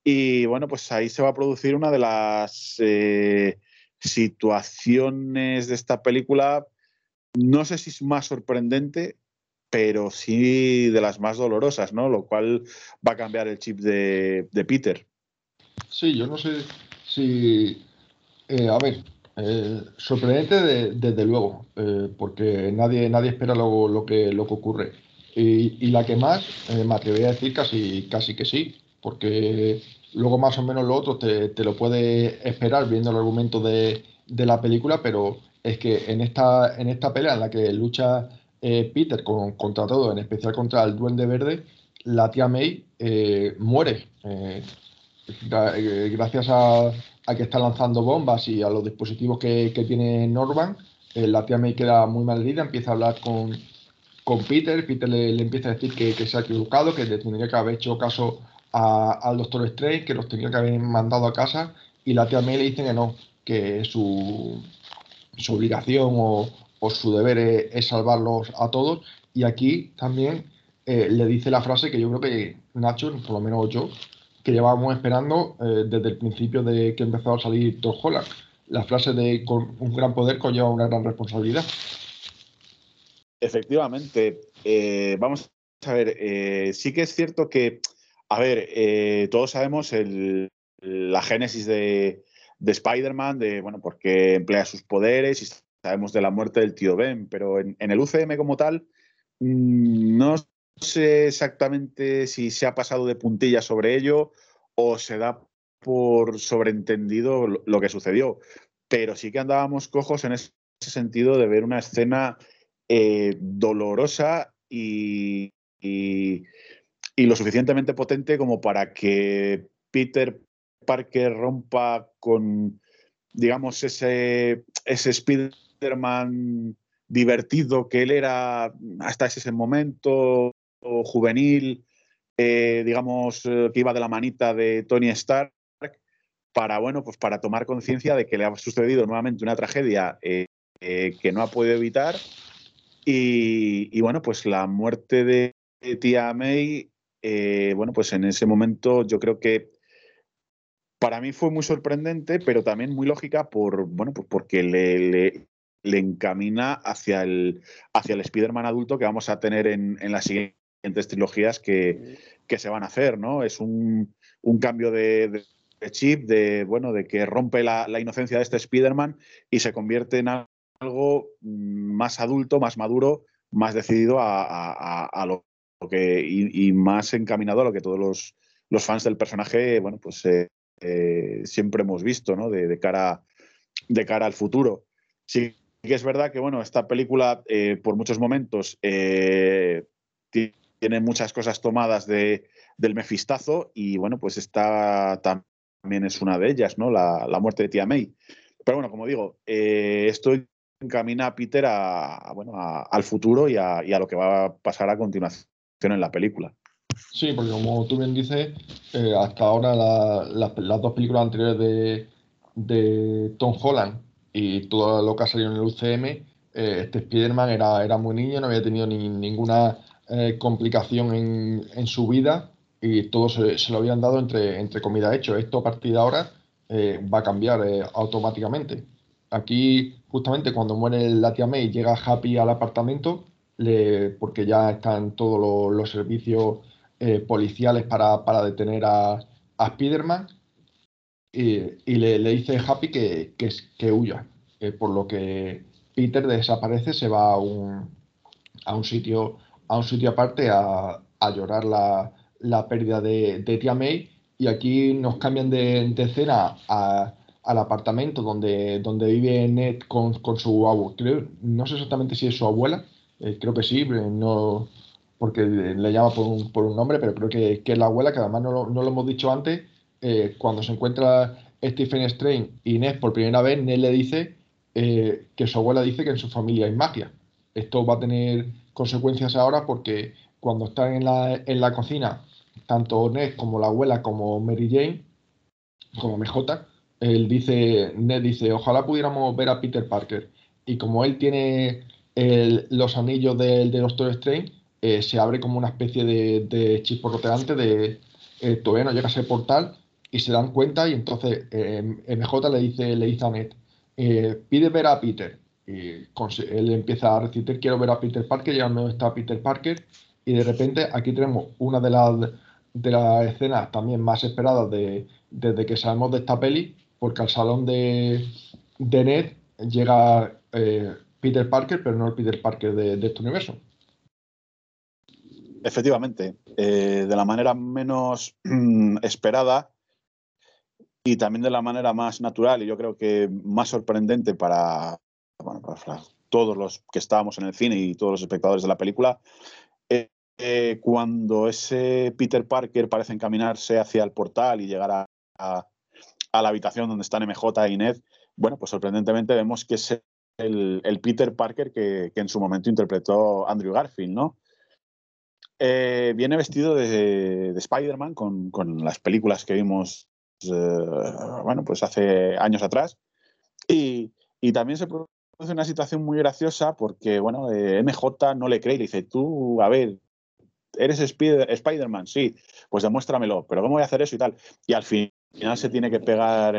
Y bueno, pues ahí se va a producir una de las eh, situaciones de esta película, no sé si es más sorprendente, pero sí de las más dolorosas, ¿no? Lo cual va a cambiar el chip de, Peter.
Sí, yo no sé si. Eh, a ver, eh, sorprendente desde luego, porque nadie, nadie espera lo, lo, que, lo que ocurre. Y, y la que más, me atrevería a decir casi, casi que sí, porque luego más o menos lo otro te, lo puedes esperar viendo el argumento de, la película, pero es que en esta, en esta pelea en la que lucha eh, Peter con, contra todo, en especial contra el Duende Verde, la tía May eh, muere. Eh, gracias a, que está lanzando bombas y a los dispositivos que, tiene Norman, la tía May queda muy mal herida, empieza a hablar con, con Peter, Peter le, empieza a decir que, que, se ha equivocado, que le tendría que haber hecho caso al Doctor Strange, que los tenía que haber mandado a casa, y la tía May le dice que no, que su, su obligación o, su deber es, salvarlos a todos. Y aquí también eh, le dice la frase que yo creo que Nacho, por lo menos yo, que llevábamos esperando eh, desde el principio de que empezó a salir Tom Holland. La frase de con un gran poder conlleva una gran responsabilidad.
Efectivamente. Eh, vamos a ver, sí que es cierto que a ver, eh, todos sabemos la génesis de, Spider-Man, de, bueno, porque emplea sus poderes y sabemos de la muerte del tío Ben, pero en, el UCM como tal, mm, no sé exactamente si se ha pasado de puntilla sobre ello o se da por sobreentendido lo, que sucedió. Pero sí que andábamos cojos en ese sentido de ver una escena eh, dolorosa y, y lo suficientemente potente como para que Peter Parker rompa con, digamos, ese, ese Spider-Man divertido que él era hasta ese momento, juvenil, eh, digamos, eh, que iba de la manita de Tony Stark, para, bueno, pues para tomar conciencia de que le ha sucedido nuevamente una tragedia eh, que no ha podido evitar. Y, bueno, pues la muerte de tía May bueno, pues en ese momento yo creo que para mí fue muy sorprendente, pero también muy lógica por, bueno, pues porque le, le, encamina hacia el, hacia el Spider-Man adulto que vamos a tener en, las siguientes trilogías que, se van a hacer, ¿no? Es un, cambio de, chip, de, bueno, de que rompe la, inocencia de este Spider-Man y se convierte en algo más adulto, más maduro, más decidido a, a, lo y, más encaminado a lo que todos los, fans del personaje, bueno, pues eh, eh, siempre hemos visto, ¿no? De, cara, de cara al futuro. Sí que es verdad que, bueno, esta película eh, por muchos momentos tiene muchas cosas tomadas de, del mefistazo y, bueno, pues esta también es una de ellas, ¿no? La, muerte de Tía May. Pero bueno, como digo, esto encamina a Peter a, bueno, al futuro y a, y a, lo que va a pasar a continuación en la película.
Sí, porque como tú bien dices, eh, hasta ahora las dos películas anteriores de, de, Tom Holland y todo lo que ha salido en el UCM, eh, este Spider-Man era, era muy niño, no había tenido ni, ninguna eh, complicación en, en, su vida y todo se, lo habían dado entre, entre comida hecho. Esto a partir de ahora va a cambiar automáticamente. Aquí, justamente cuando muere la tía May, llega Happy al apartamento porque ya están todos los, servicios eh, policiales para, detener a, a Spider-Man y, le, dice Happy que, que, huya, eh, por lo que Peter desaparece, se va a un, a un, sitio, a un sitio aparte a, llorar la, pérdida de, de, Tía May y aquí nos cambian de, escena al apartamento donde, donde vive Ned con, su abuela, no sé exactamente si es su abuela, eh, creo que sí, no, porque le llama por un, por un nombre, pero creo que, que, es la abuela, que además no lo, no lo hemos dicho antes, eh, cuando se encuentra Stephen Strange y Ned por primera vez, Ned le dice eh, que su abuela dice que en su familia hay magia. Esto va a tener consecuencias ahora porque cuando están en la, en la cocina, tanto Ned como la abuela como Mary Jane, como MJ, él dice, Ned dice, ojalá pudiéramos ver a Peter Parker. Y como él tiene los anillos del de Doctor Strange, eh, se abre como una especie de, de chisporroteante de eh, todavía no llega a ese portal y se dan cuenta y entonces eh, MJ le dice, le dice a Ned, eh, pide ver a Peter. Y él empieza a recitar, quiero ver a Peter Parker, ya no está Peter Parker. Y de repente aquí tenemos una de las, de las escenas también más esperadas de, desde que sabemos de esta peli, porque al salón de, de Ned llega Peter Parker, pero no el Peter Parker de, este universo.
Efectivamente, eh, de la manera menos esperada y también de la manera más natural y yo creo que más sorprendente para, todos los que estábamos en el cine y todos los espectadores de la película, eh, eh, cuando ese Peter Parker parece encaminarse hacia el portal y llegar a, la habitación donde están MJ y Ned, bueno, pues sorprendentemente vemos que ese el, Peter Parker que, en su momento interpretó Andrew Garfield, ¿no? Eh, viene vestido de, Spider-Man con, las películas que vimos, bueno, pues hace años atrás. Y, también se una situación muy graciosa porque, bueno, eh, MJ no le cree y le dice, tú, a ver, ¿eres Spider-Man? sí, pues demuéstramelo, pero ¿cómo voy a hacer eso y tal? Y al final se tiene que pegar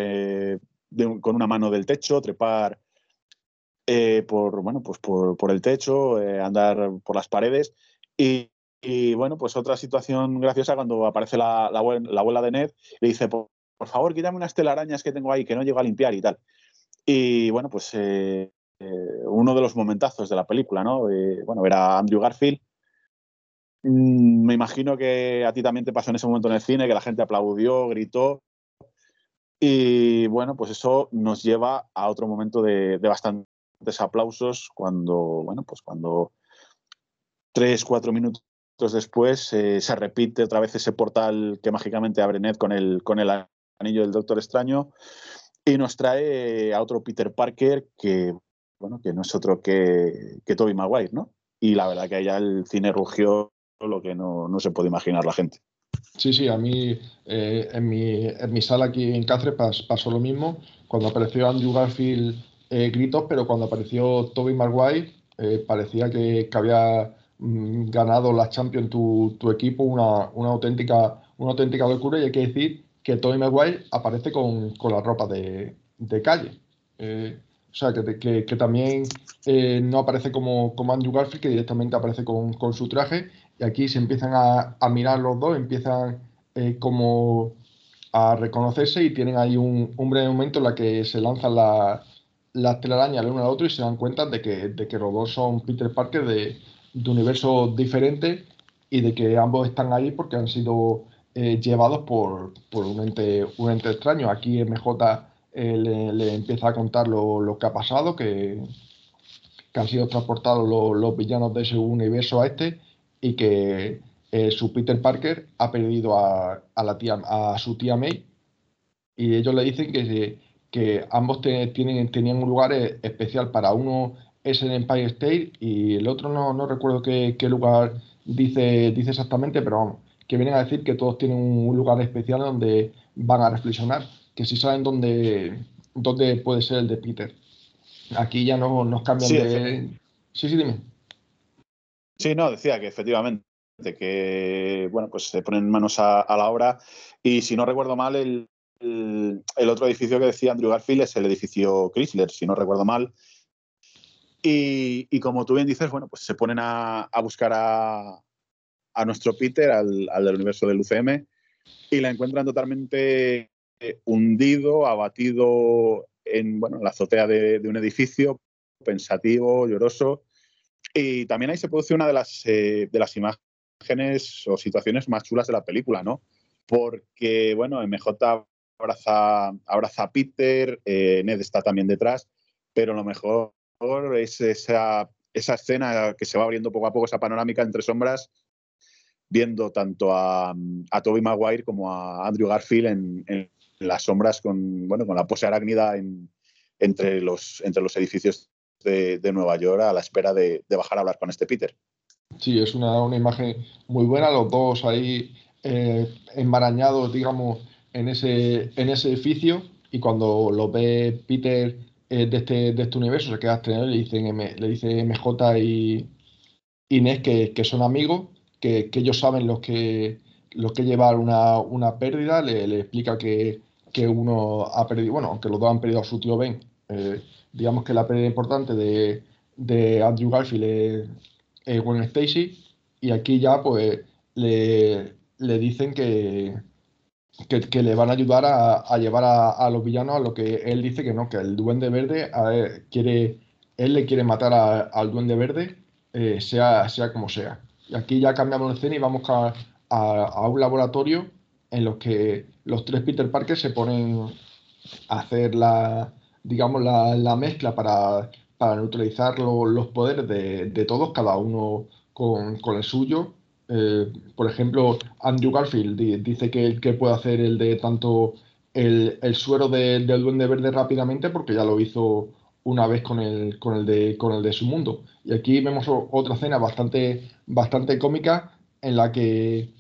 con una mano del techo, trepar eh, por, bueno, pues por, el techo, eh, andar por las paredes. Y, bueno, pues otra situación graciosa cuando aparece la, abuela, de Ned, le dice, por, favor, quítame unas telarañas que tengo ahí, que no llego a limpiar y tal. Y bueno, pues eh, uno de los momentazos de la película, ¿no? bueno, era Andrew Garfield. Mm, me imagino que a ti también te pasó en ese momento en el cine, que la gente aplaudió, gritó. Y bueno, pues eso nos lleva a otro momento de, de bastante aplausos cuando, bueno, pues cuando tres, cuatro minutos después eh, se repite otra vez ese portal que mágicamente abre Ned con el, con el anillo del Doctor Extraño y nos trae a otro Peter Parker que, bueno, que no es otro que, que Toby Maguire, ¿no? Y la verdad que allá el cine rugió lo que no, no se puede imaginar la gente.
Sí, sí, a mí eh, en, mi, en, mi, sala aquí en Cáceres pasó lo mismo. Cuando apareció Andrew Garfield eh, gritos, pero cuando apareció Toby Maguire eh, parecía que, había mm, ganado la Champions tu, equipo, una, auténtica, una auténtica locura y hay que decir que Toby Maguire aparece con, la ropa de, calle. Eh, o sea, que, que, también no aparece como, como, Andrew Garfield, que directamente aparece con, su traje. Y aquí se empiezan a, mirar los dos, empiezan como a reconocerse y tienen ahí un, un breve momento en la que se lanzan las las telarañas el uno al otro y se dan cuenta de que, de que los dos son Peter Parker de, de universos diferentes y de que ambos están ahí porque han sido eh, llevados por, por, un, ente, un ente extraño. Aquí MJ eh, le, empieza a contar lo, que ha pasado, que, han sido transportados los, villanos de ese universo a este y que eh, su Peter Parker ha perdido a, su tía May. Y ellos le dicen que ambos tienen, tenían un lugar eh, especial para uno es el Empire State y el otro no, no recuerdo qué, lugar dice, dice exactamente, pero que vienen a decir que todos tienen un lugar especial donde van a reflexionar, que si saben dónde, dónde puede ser el de Peter. Aquí ya no nos cambian de... Sí, sí, dime.
Sí, no, decía que efectivamente que bueno, pues se ponen manos a, la obra y si no recuerdo mal, el, otro edificio que decía Andrew Garfield es el edificio Chrysler, si no recuerdo mal. Y, como tú bien dices, bueno, pues se ponen a, buscar a, nuestro Peter, al, del universo del UCM, y la encuentran totalmente hundido, abatido en, bueno, la azotea de, un edificio, pensativo, lloroso. Y también ahí se produce una de las, eh, de las imágenes o situaciones más chulas de la película, ¿no? Porque, bueno, MJ abraza, abraza a Peter, eh, Ned está también detrás, pero lo mejor es esa, esa escena que se va abriendo poco a poco, esa panorámica entre sombras, viendo tanto a, a Toby Maguire como a Andrew Garfield en, las sombras con, bueno, con la pose arácnida entre, los, entre los edificios de, Nueva York a la espera de, bajar a hablar con este Peter.
Sí, es una, una imagen muy buena, los dos ahí eh, enmarañados, digamos, en ese, en ese edificio y cuando lo ve Peter eh, de, este, de este universo, se queda estrenado y le, dicen le dice MJ y Inés que, que son amigos, que, que, ellos saben lo que, lo que llevar una, una pérdida, le explica que, que, uno ha perdido, bueno, aunque los dos han perdido a su tío Ben, eh, digamos que la pérdida importante de, de Andrew Garfield es Gwen Stacy, y aquí ya pues le, le dicen que, que, le van a ayudar a, llevar a, los villanos a lo que él dice que no, que el Duende Verde quiere, él le quiere matar al Duende Verde, eh, sea, sea como sea. Y aquí ya cambiamos de escena y vamos a, a, un laboratorio en los que los tres Peter Parker se ponen a hacer la, digamos, la, la mezcla para para neutralizar los poderes de, todos, cada uno con, el suyo. Eh, por ejemplo, Andrew Garfield dice que, que puede hacer el de tanto el, suero del duende verde rápidamente porque ya lo hizo una vez con el, con el, de, con el de su mundo. Y aquí vemos otra escena bastante, bastante cómica en la que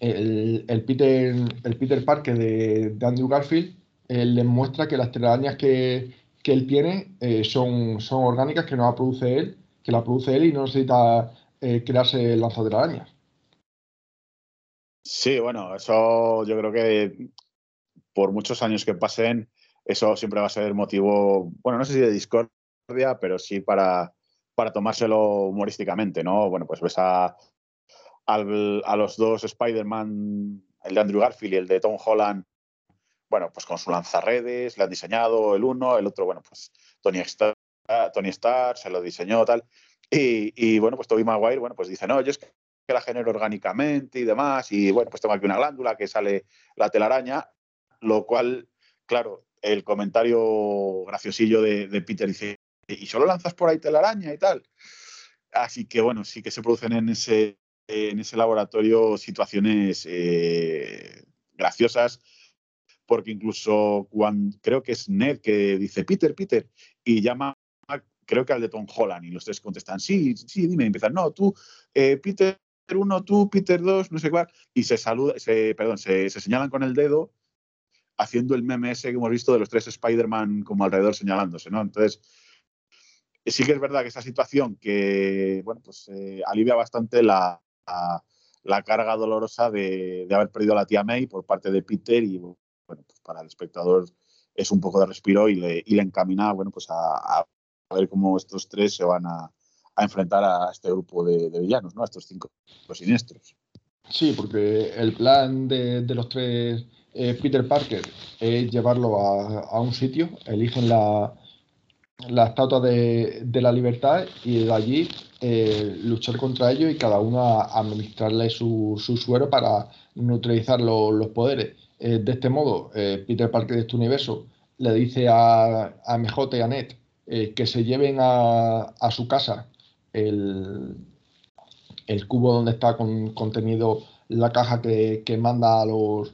el, Peter, el Peter Parker de, Andrew Garfield eh, le muestra que las telarañas que, que él tiene eh, son, son orgánicas que no la produce él, que la produce él y no necesita eh, crearse el lanza de la araña.
Sí, bueno, eso yo creo que por muchos años que pasen, eso siempre va a ser motivo, bueno, no sé si de discordia, pero sí para, para tomárselo humorísticamente, ¿no? Bueno, pues ves a, a los dos Spider-Man, el de Andrew Garfield y el de Tom Holland, bueno, pues con su lanzarredes, le han diseñado el uno, el otro, bueno, pues Tony Stark, Tony Stark se lo diseñó, tal. Y, bueno, pues Toby Maguire, bueno, pues dice, no, yo es que la genero orgánicamente y demás, y bueno, pues tengo aquí una glándula que sale la telaraña, lo cual, claro, el comentario graciosillo de, Peter dice, ¿y solo lanzas por ahí telaraña y tal? Así que bueno, sí que se producen en ese, en ese laboratorio situaciones eh, graciosas porque incluso cuando creo que es Ned que dice Peter, Peter, y llama, creo que al de Tom Holland, y los tres contestan, sí, sí, dime, y empiezan, no, tú, eh, Peter 1, tú, Peter 2, no sé cuál, y se saluda, se, perdón, se, señalan con el dedo haciendo el meme ese que hemos visto de los tres Spider-Man como alrededor señalándose, ¿no? Entonces, sí que es verdad que esa situación que, bueno, pues eh, alivia bastante la, la, carga dolorosa de, de, haber perdido a la tía May por parte de Peter y, bueno, pues para el espectador es un poco de respiro y le, y le encamina bueno, pues a, ver cómo estos tres se van a, enfrentar a este grupo de, villanos, ¿no? a estos cinco los siniestros.
Sí, porque el plan de, los tres eh, Peter Parker es llevarlo a, un sitio, eligen la, la estatua de, la libertad y de allí eh, luchar contra ellos y cada uno administrarle su, su suero para neutralizar los poderes. Eh, de este modo, eh, Peter Parker de este universo le dice a, a MJ y a Ned que se lleven a, su casa el, el, cubo donde está contenido la caja que, manda a los,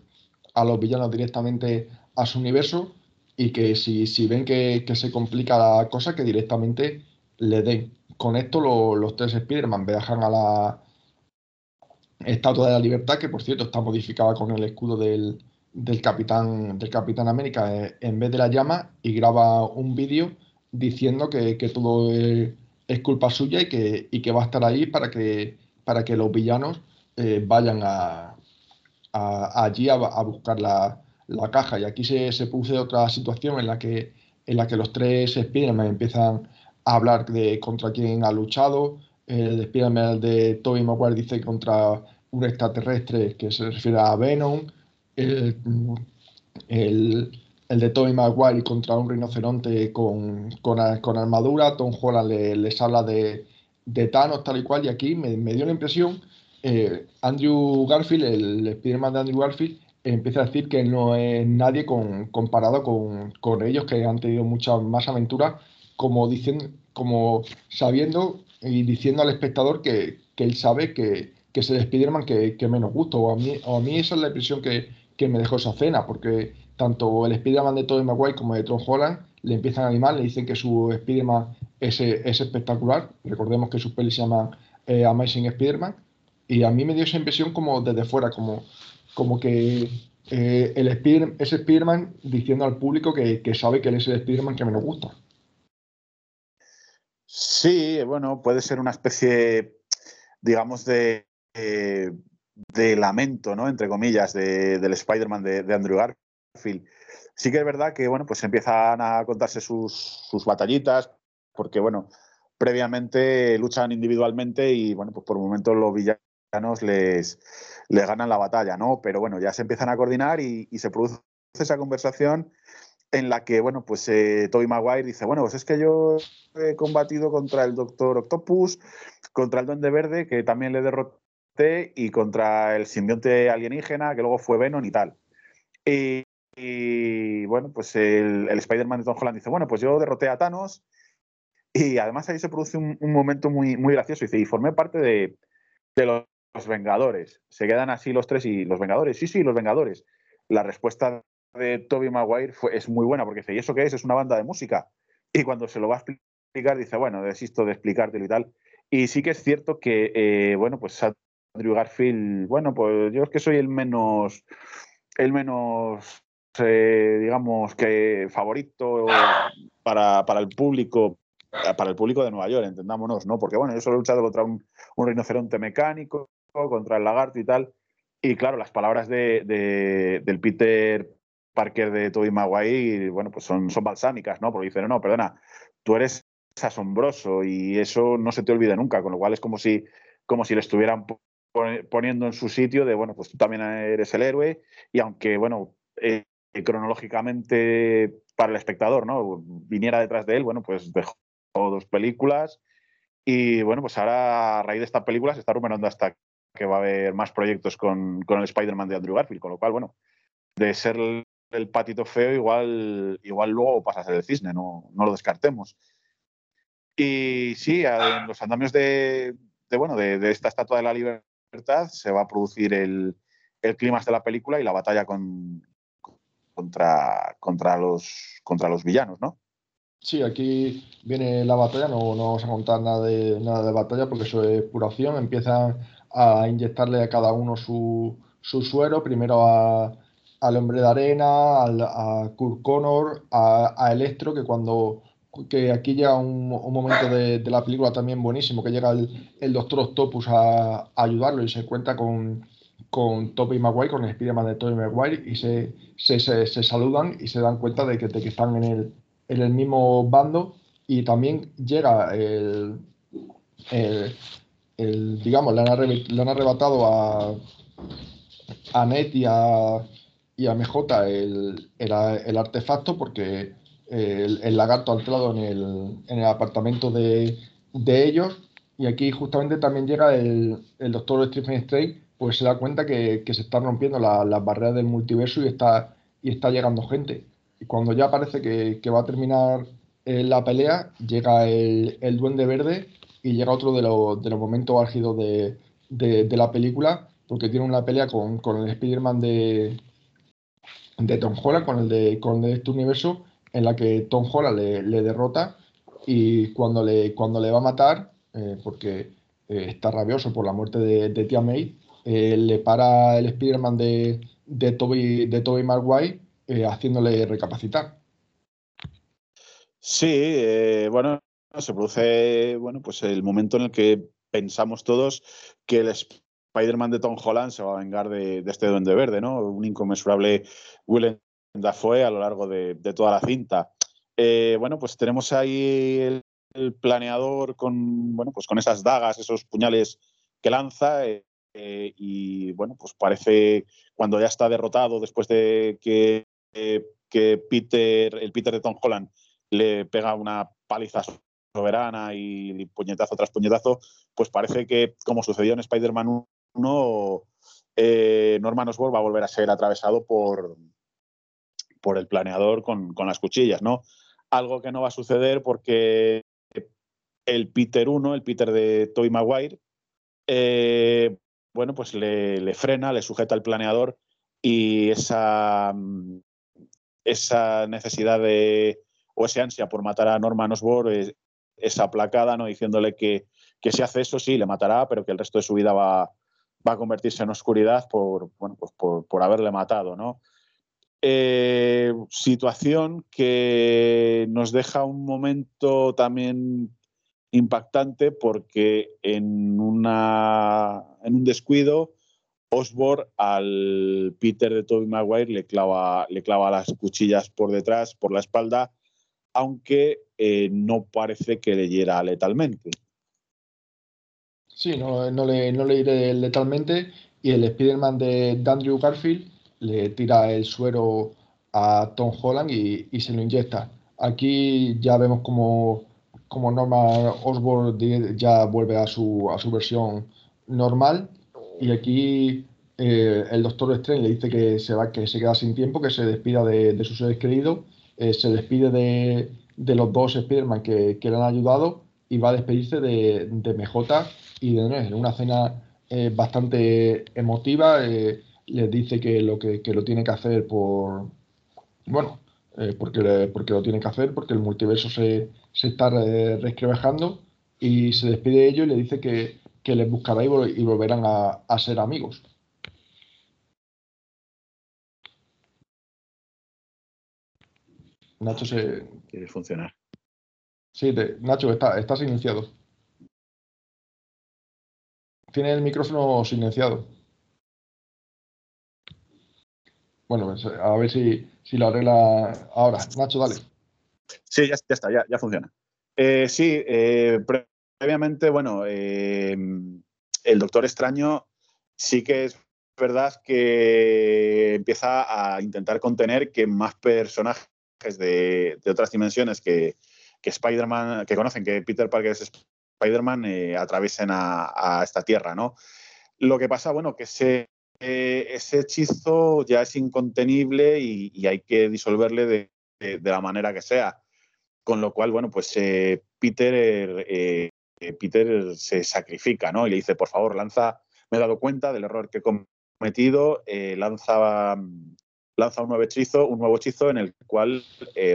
a los villanos directamente a su universo y que si, ven que, se complica la cosa, que directamente le den. Con esto los tres Spider-Man viajan a la, Estatua de la Libertad, que por cierto está modificada con el escudo del, Capitán, del Capitán América eh, en vez de la llama, y graba un vídeo diciendo que, todo es, culpa suya y que, que va a estar ahí para que, para que los villanos eh, vayan a, allí a, buscar la, caja. Y aquí se, se, produce otra situación en la que, en la que los tres Spiderman empiezan a hablar de contra quién ha luchado. El Spider-Man de Tobey Maguire dice contra un extraterrestre que se refiere a Venom. El, el, de Tobey Maguire contra un rinoceronte con, con, armadura. Tom Holland les habla de, de, Thanos, tal y cual. Y aquí me, dio la impresión, eh, Andrew Garfield, el Spider-Man de Andrew Garfield, empieza a decir que no es nadie comparado con, con, ellos, que han tenido muchas más aventuras, como, diciendo, como sabiendo y diciendo al espectador que, que él sabe que, que es el Spider-Man que, que, menos gusto. O a, mí, o a mí esa es la impresión que, que me dejó esa cena, porque tanto el Spider-Man de Tobey Maguire como de Tom Holland le empiezan a animar, le dicen que su Spider-Man es, es, espectacular. Recordemos que sus pelis se llaman eh, Amazing Spider-Man. Y a mí me dio esa impresión como desde fuera, como, como que eh, el Spider ese Spider-Man diciendo al público que, que, sabe que él es el Spider-Man que menos gusta.
Sí, bueno, puede ser una especie, digamos, de, eh, de lamento, ¿no? Entre comillas, del Spider-Man de, Andrew Garfield. Sí que es verdad que, bueno, pues empiezan a contarse sus, sus batallitas, porque, bueno, previamente luchan individualmente y, bueno, pues por momentos los villanos les, les ganan la batalla, ¿no? Pero bueno, ya se empiezan a coordinar y, se produce esa conversación en la que, bueno, pues eh, Tobey Maguire dice, bueno, pues es que yo he combatido contra el Doctor Octopus, contra el Duende Verde, que también le derroté, y contra el simbionte alienígena, que luego fue Venom y tal. Y, bueno, pues el, Spider-Man de Tom Holland dice, bueno, pues yo derroté a Thanos y además ahí se produce un, momento muy, muy gracioso. Dice, y formé parte de, los, Vengadores. Se quedan así los tres y los Vengadores, sí, sí, los Vengadores. La respuesta de Toby Maguire fue, es muy buena porque dice, ¿y eso qué es? Es una banda de música. Y cuando se lo va a explicar, dice, bueno, desisto de explicártelo y tal. Y sí que es cierto que, eh, bueno, pues Andrew Garfield, bueno, pues yo es que soy el menos, el menos, eh, digamos, que favorito para, el público, para el público de Nueva York, entendámonos, ¿no? Porque bueno, yo solo he luchado contra un, rinoceronte mecánico, contra el lagarto y tal. Y claro, las palabras de, del Peter Parker de Tobey Maguire, bueno, pues son, son balsámicas, ¿no? Porque dicen, no, perdona, tú eres asombroso y eso no se te olvida nunca, con lo cual es como si, como si le estuvieran poniendo en su sitio de, bueno, pues tú también eres el héroe y aunque, bueno, eh, cronológicamente para el espectador, ¿no? Viniera detrás de él, bueno, pues dejó dos películas y, bueno, pues ahora a raíz de esta película se está rumoreando hasta que va a haber más proyectos con, con el Spider-Man de Andrew Garfield, con lo cual, bueno, de ser el, patito feo, igual, igual luego pasa a ser el cisne, no, no lo descartemos. Y sí, en los andamios de, de bueno, de, de, esta estatua de la libertad se va a producir el, el clímax de la película y la batalla con, contra, contra, los, contra los villanos, ¿no?
Sí, aquí viene la batalla, no, no, vamos a contar nada de, nada de batalla porque eso es pura acción. Empiezan a inyectarle a cada uno su, su suero, primero a, al hombre de arena, a Kurt Connor, a, Electro, que cuando que aquí llega un, momento de, la película también buenísimo, que llega el, Doctor Octopus a, ayudarlo y se cuenta con, con Tobey Maguire, con el Spider-Man de Tobey Maguire, y se, se, saludan y se dan cuenta de que, que están en el, en el, mismo bando. Y también llega el, el, digamos, le han, le han arrebatado a, a Net y a, y a MJ el, el artefacto porque el, lagarto anclado en el, en el apartamento de, de, ellos. Y aquí justamente también llega el, el doctor Stephen Strange, pues se da cuenta que, que se están rompiendo las barreras del multiverso y está, y está llegando gente. Y cuando ya parece que, que va a terminar eh, la pelea, llega el, el, Duende Verde y llega otro de, los, de los momentos álgidos de, de, la película, porque tiene una pelea con, con el Spider-Man de, de Tom Holland, con el de, con el de este universo, en la que Tom Holland le, derrota y cuando le, cuando le va a matar, eh, porque eh, está rabioso por la muerte de, Tia May, eh, le para el Spider-Man de, de, Toby, de Toby Maguire haciéndole recapacitar.
Sí, bueno, se produce bueno, pues el momento en el que pensamos todos que el Spider-Man de Tom Holland se va a vengar de, este duende verde, ¿no? Un inconmensurable Willem Dafoe a lo largo de, toda la cinta. bueno, pues tenemos ahí el, planeador con, bueno, pues con esas dagas, esos puñales que lanza. Eh, eh, y bueno, pues parece cuando ya está derrotado después de que, eh, que Peter, el Peter de Tom Holland le pega una paliza soberana y puñetazo tras puñetazo, pues parece que, como sucedió en Spider-Man 1, Norman Osborn va a volver a ser atravesado por, por el planeador con, con, las cuchillas, ¿no? Algo que no va a suceder porque el Peter 1, el Peter de Toy Maguire, eh, bueno, pues le, frena, le sujeta el planeador y esa, esa necesidad de, o esa ansia por matar a Norman Osborn es, aplacada, ¿no? diciéndole que, que, si hace eso sí, le matará, pero que el resto de su vida va, va a convertirse en oscuridad por, bueno, pues por, por haberle matado. ¿no? Eh, situación que nos deja un momento también impactante porque en, una, en un descuido Osborne al Peter de Tobey Maguire le clava, le clava las cuchillas por detrás, por la espalda, aunque eh, no parece que le hiera letalmente.
Sí, no, no, le, no le iré letalmente y el Spider-Man de Andrew Garfield le tira el suero a Tom Holland y, se lo inyecta. Aquí ya vemos como como Norman Osborn ya vuelve a su, a su versión normal y aquí eh, el Doctor Strange le dice que se va, que se queda sin tiempo, que se despida de, sus seres queridos, eh, se despide de, los dos Spider-Man que, le han ayudado y va a despedirse de, de MJ y de en una cena eh, bastante emotiva. les dice que lo que, que, lo tiene que hacer por bueno porque, porque lo tiene que hacer, porque el multiverso se, se está resquebrajando y se despide de ellos y le dice que, que les buscará y, volverán a, ser amigos. Nacho se.
Quiere funcionar.
Sí, Nacho, está, estás silenciado. Tiene el micrófono silenciado. Bueno, pues, a ver si, si lo arregla ahora. Nacho, dale.
Sí, ya, está, ya, funciona. Eh, sí, eh, previamente, bueno, eh, el Doctor Extraño sí que es verdad que empieza a intentar contener que más personajes de, otras dimensiones que, Spider-Man, que conocen que Peter Parker es Spider-Man, atraviesen a, esta tierra, ¿no? Lo que pasa, bueno, que ese, ese hechizo ya es incontenible y, hay que disolverle de, de, la manera que sea. Con lo cual, bueno, pues eh, Peter, eh, eh, Peter se sacrifica, ¿no? Y le dice, por favor, lanza, me he dado cuenta del error que he cometido, lanza, lanza un nuevo hechizo, un nuevo hechizo en el cual,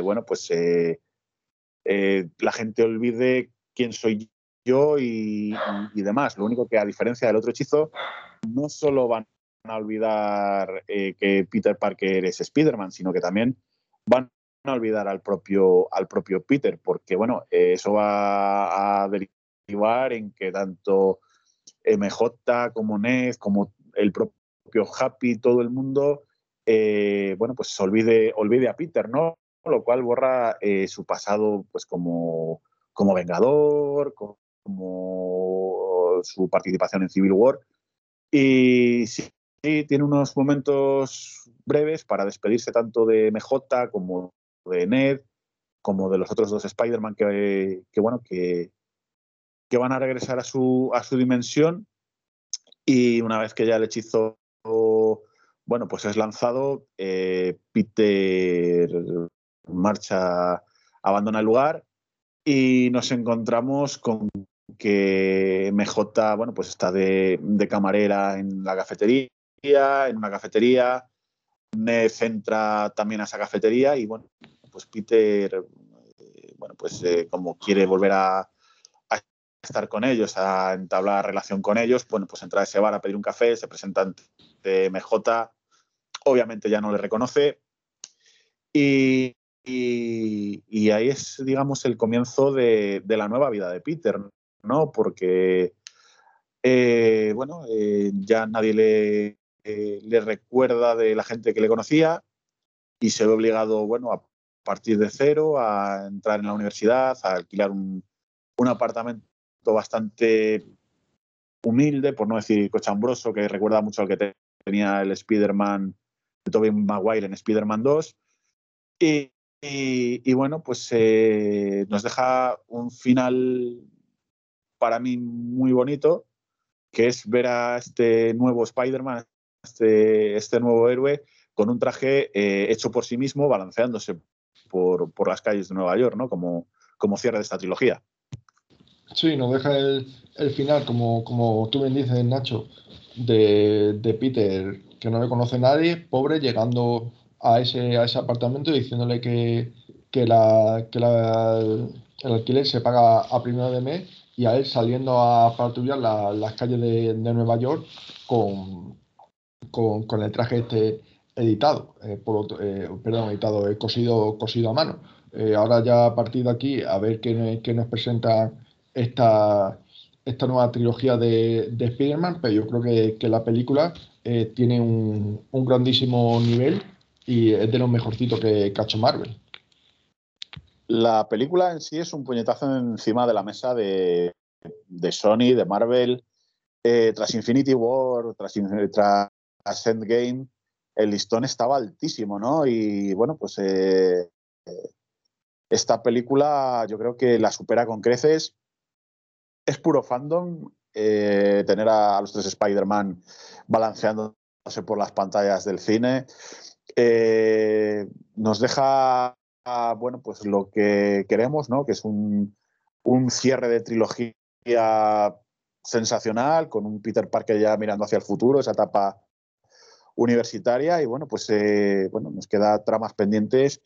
bueno, pues la gente olvide quién soy yo y, y, demás. Lo único que, a diferencia del otro hechizo, no solo van a olvidar que Peter Parker es Spider-Man, sino que también van a olvidar al propio, al propio Peter, porque bueno, eso va a derivar en que tanto MJ como Ned, como el propio Happy, todo el mundo, eh, bueno, pues olvide, olvide a Peter, ¿no? Lo cual borra eh, su pasado, pues como, como vengador, como su participación en Civil War. Y sí, tiene unos momentos breves para despedirse tanto de MJ como de Ned, como de los otros dos Spider-Man que, bueno, que, que, van a regresar a su, a su dimensión. Y una vez que ya el hechizo bueno, pues es lanzado, eh, Peter marcha, abandona el lugar y nos encontramos con que MJ, bueno, pues está de, camarera en la cafetería, en una cafetería, Ned entra también a esa cafetería y bueno, pues Peter, eh, bueno, pues eh, como quiere volver a, estar con ellos, a entablar relación con ellos, bueno, pues entra a ese bar a pedir un café, se presenta de MJ, obviamente ya no le reconoce. Y, ahí es, digamos, el comienzo de, la nueva vida de Peter, ¿no? Porque, eh, bueno, eh, ya nadie le, eh, le recuerda de la gente que le conocía y se ve obligado, bueno, a partir de cero, a entrar en la universidad, a alquilar un, un apartamento bastante humilde, por no decir cochambroso, que recuerda mucho al que tenía el Spider-Man de Tobey Maguire en Spider-Man 2. Y, bueno, pues eh, nos deja un final para mí muy bonito, que es ver a este nuevo Spider-Man, este, este nuevo héroe, con un traje eh, hecho por sí mismo, balanceándose por, por, las calles de Nueva York, ¿no? Como, como cierre de esta trilogía.
Sí, nos deja el, el final, como, como tú bien dices, Nacho, de, de, Peter, que no le conoce nadie, pobre, llegando a ese, a ese apartamento y diciéndole que, que, la, que la, el alquiler se paga a primero de mes y a él saliendo a patrullar las calles de, de, Nueva York con, con, con el traje este editado, eh, por eh, perdón, editado, eh, cosido, cosido a mano. Eh, ahora ya a partir de aquí, a ver qué, qué nos presenta esta, esta nueva trilogía de, de Spider-Man, pero yo creo que, que la película eh, tiene un, grandísimo nivel y es de los mejorcitos que Cacho Marvel.
La película en sí es un puñetazo encima de la mesa de, de Sony, de Marvel. Eh, tras Infinity War, tras, tras Endgame, el listón estaba altísimo, ¿no? Y bueno, pues eh, esta película yo creo que la supera con creces es puro fandom eh, tener a, los tres Spider-Man balanceándose por las pantallas del cine. Eh, nos deja, bueno, pues lo que queremos, ¿no? Que es un, un cierre de trilogía sensacional, con un Peter Parker ya mirando hacia el futuro, esa etapa universitaria, y bueno, pues eh, bueno, nos queda tramas pendientes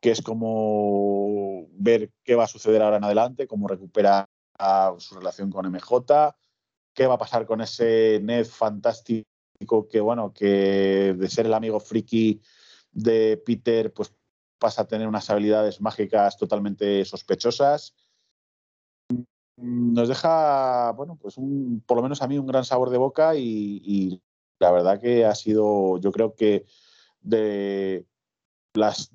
que es como ver qué va a suceder ahora en adelante, cómo recupera a su relación con MJ, qué va a pasar con ese Ned fantástico que, bueno, que de ser el amigo friki de Peter, pues pasa a tener unas habilidades mágicas totalmente sospechosas. Nos deja, bueno, pues un, por lo menos a mí un gran sabor de boca y, la verdad que ha sido, yo creo que de las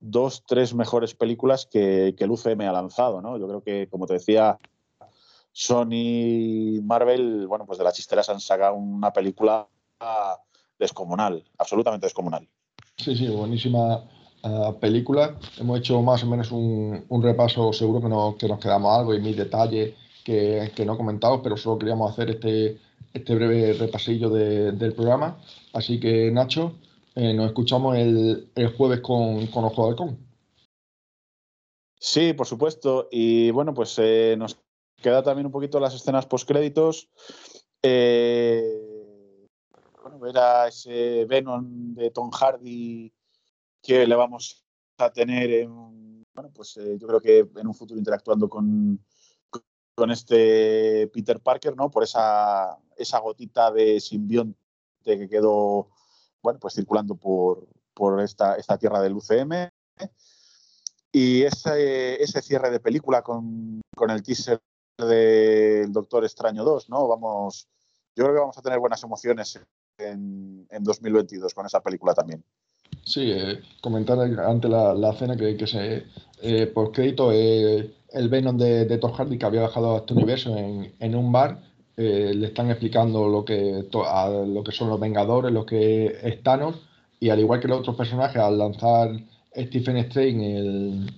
dos, tres mejores películas que, que el UCM ha lanzado, ¿no? Yo creo que, como te decía, Sony Marvel, bueno, pues de las chisteras han sacado una película descomunal, absolutamente descomunal.
Sí, sí, buenísima uh, película. Hemos hecho más o menos un, un repaso, seguro que, no, que, nos quedamos algo y mil detalles que, que no he comentado, pero solo queríamos hacer este, este breve repasillo de, del programa. Así que, Nacho, eh, nos escuchamos el, el jueves con, con Ojo de Halcón.
Sí, por supuesto. Y bueno, pues eh, nos queda también un poquito las escenas postcréditos. Eh, bueno, ver a ese Venom de Tom Hardy que le vamos a tener en, bueno, pues eh, yo creo que en un futuro interactuando con, con este Peter Parker, ¿no? Por esa, esa gotita de simbionte que quedó, bueno, pues circulando por, por esta, esta tierra del UCM. Y ese, ese cierre de película con, con el teaser del Doctor Extraño 2, ¿no? Vamos, yo creo que vamos a tener buenas emociones en, en 2022 con esa película también.
Sí, eh, comentar ante la, la cena que, que se, eh, por crédito, eh, el Venom de, de Tom Hardy que había bajado a este universo en, en un bar, le están explicando lo que, lo que son los Vengadores, lo que es Thanos, y al igual que los otros personajes, al lanzar Stephen Strange el,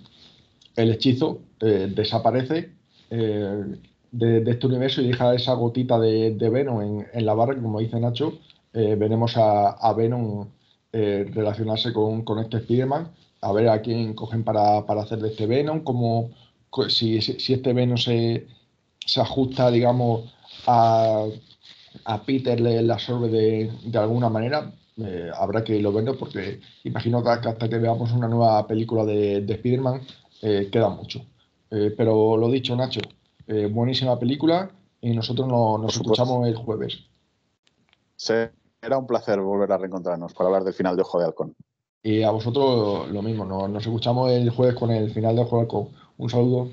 el hechizo, desaparece eh, de, este universo y deja esa gotita de, Venom en, la barra, como dice Nacho, eh, veremos a, a Venom eh, relacionarse con, con este Spider-Man, a ver a quién cogen para, para hacer de este Venom, como si, si este Venom se, se ajusta, digamos, a, a Peter le, le absorbe de, de, alguna manera, eh, habrá que irlo viendo porque imagino que hasta que veamos una nueva película de, de Spider-Man queda mucho. Eh, pero lo dicho, Nacho, eh, buenísima película y nosotros nos escuchamos el jueves.
Será un placer volver a reencontrarnos para hablar del final de Ojo de Halcón.
Y a vosotros lo mismo, nos, nos escuchamos el jueves con el final de Ojo de Halcón. Un saludo.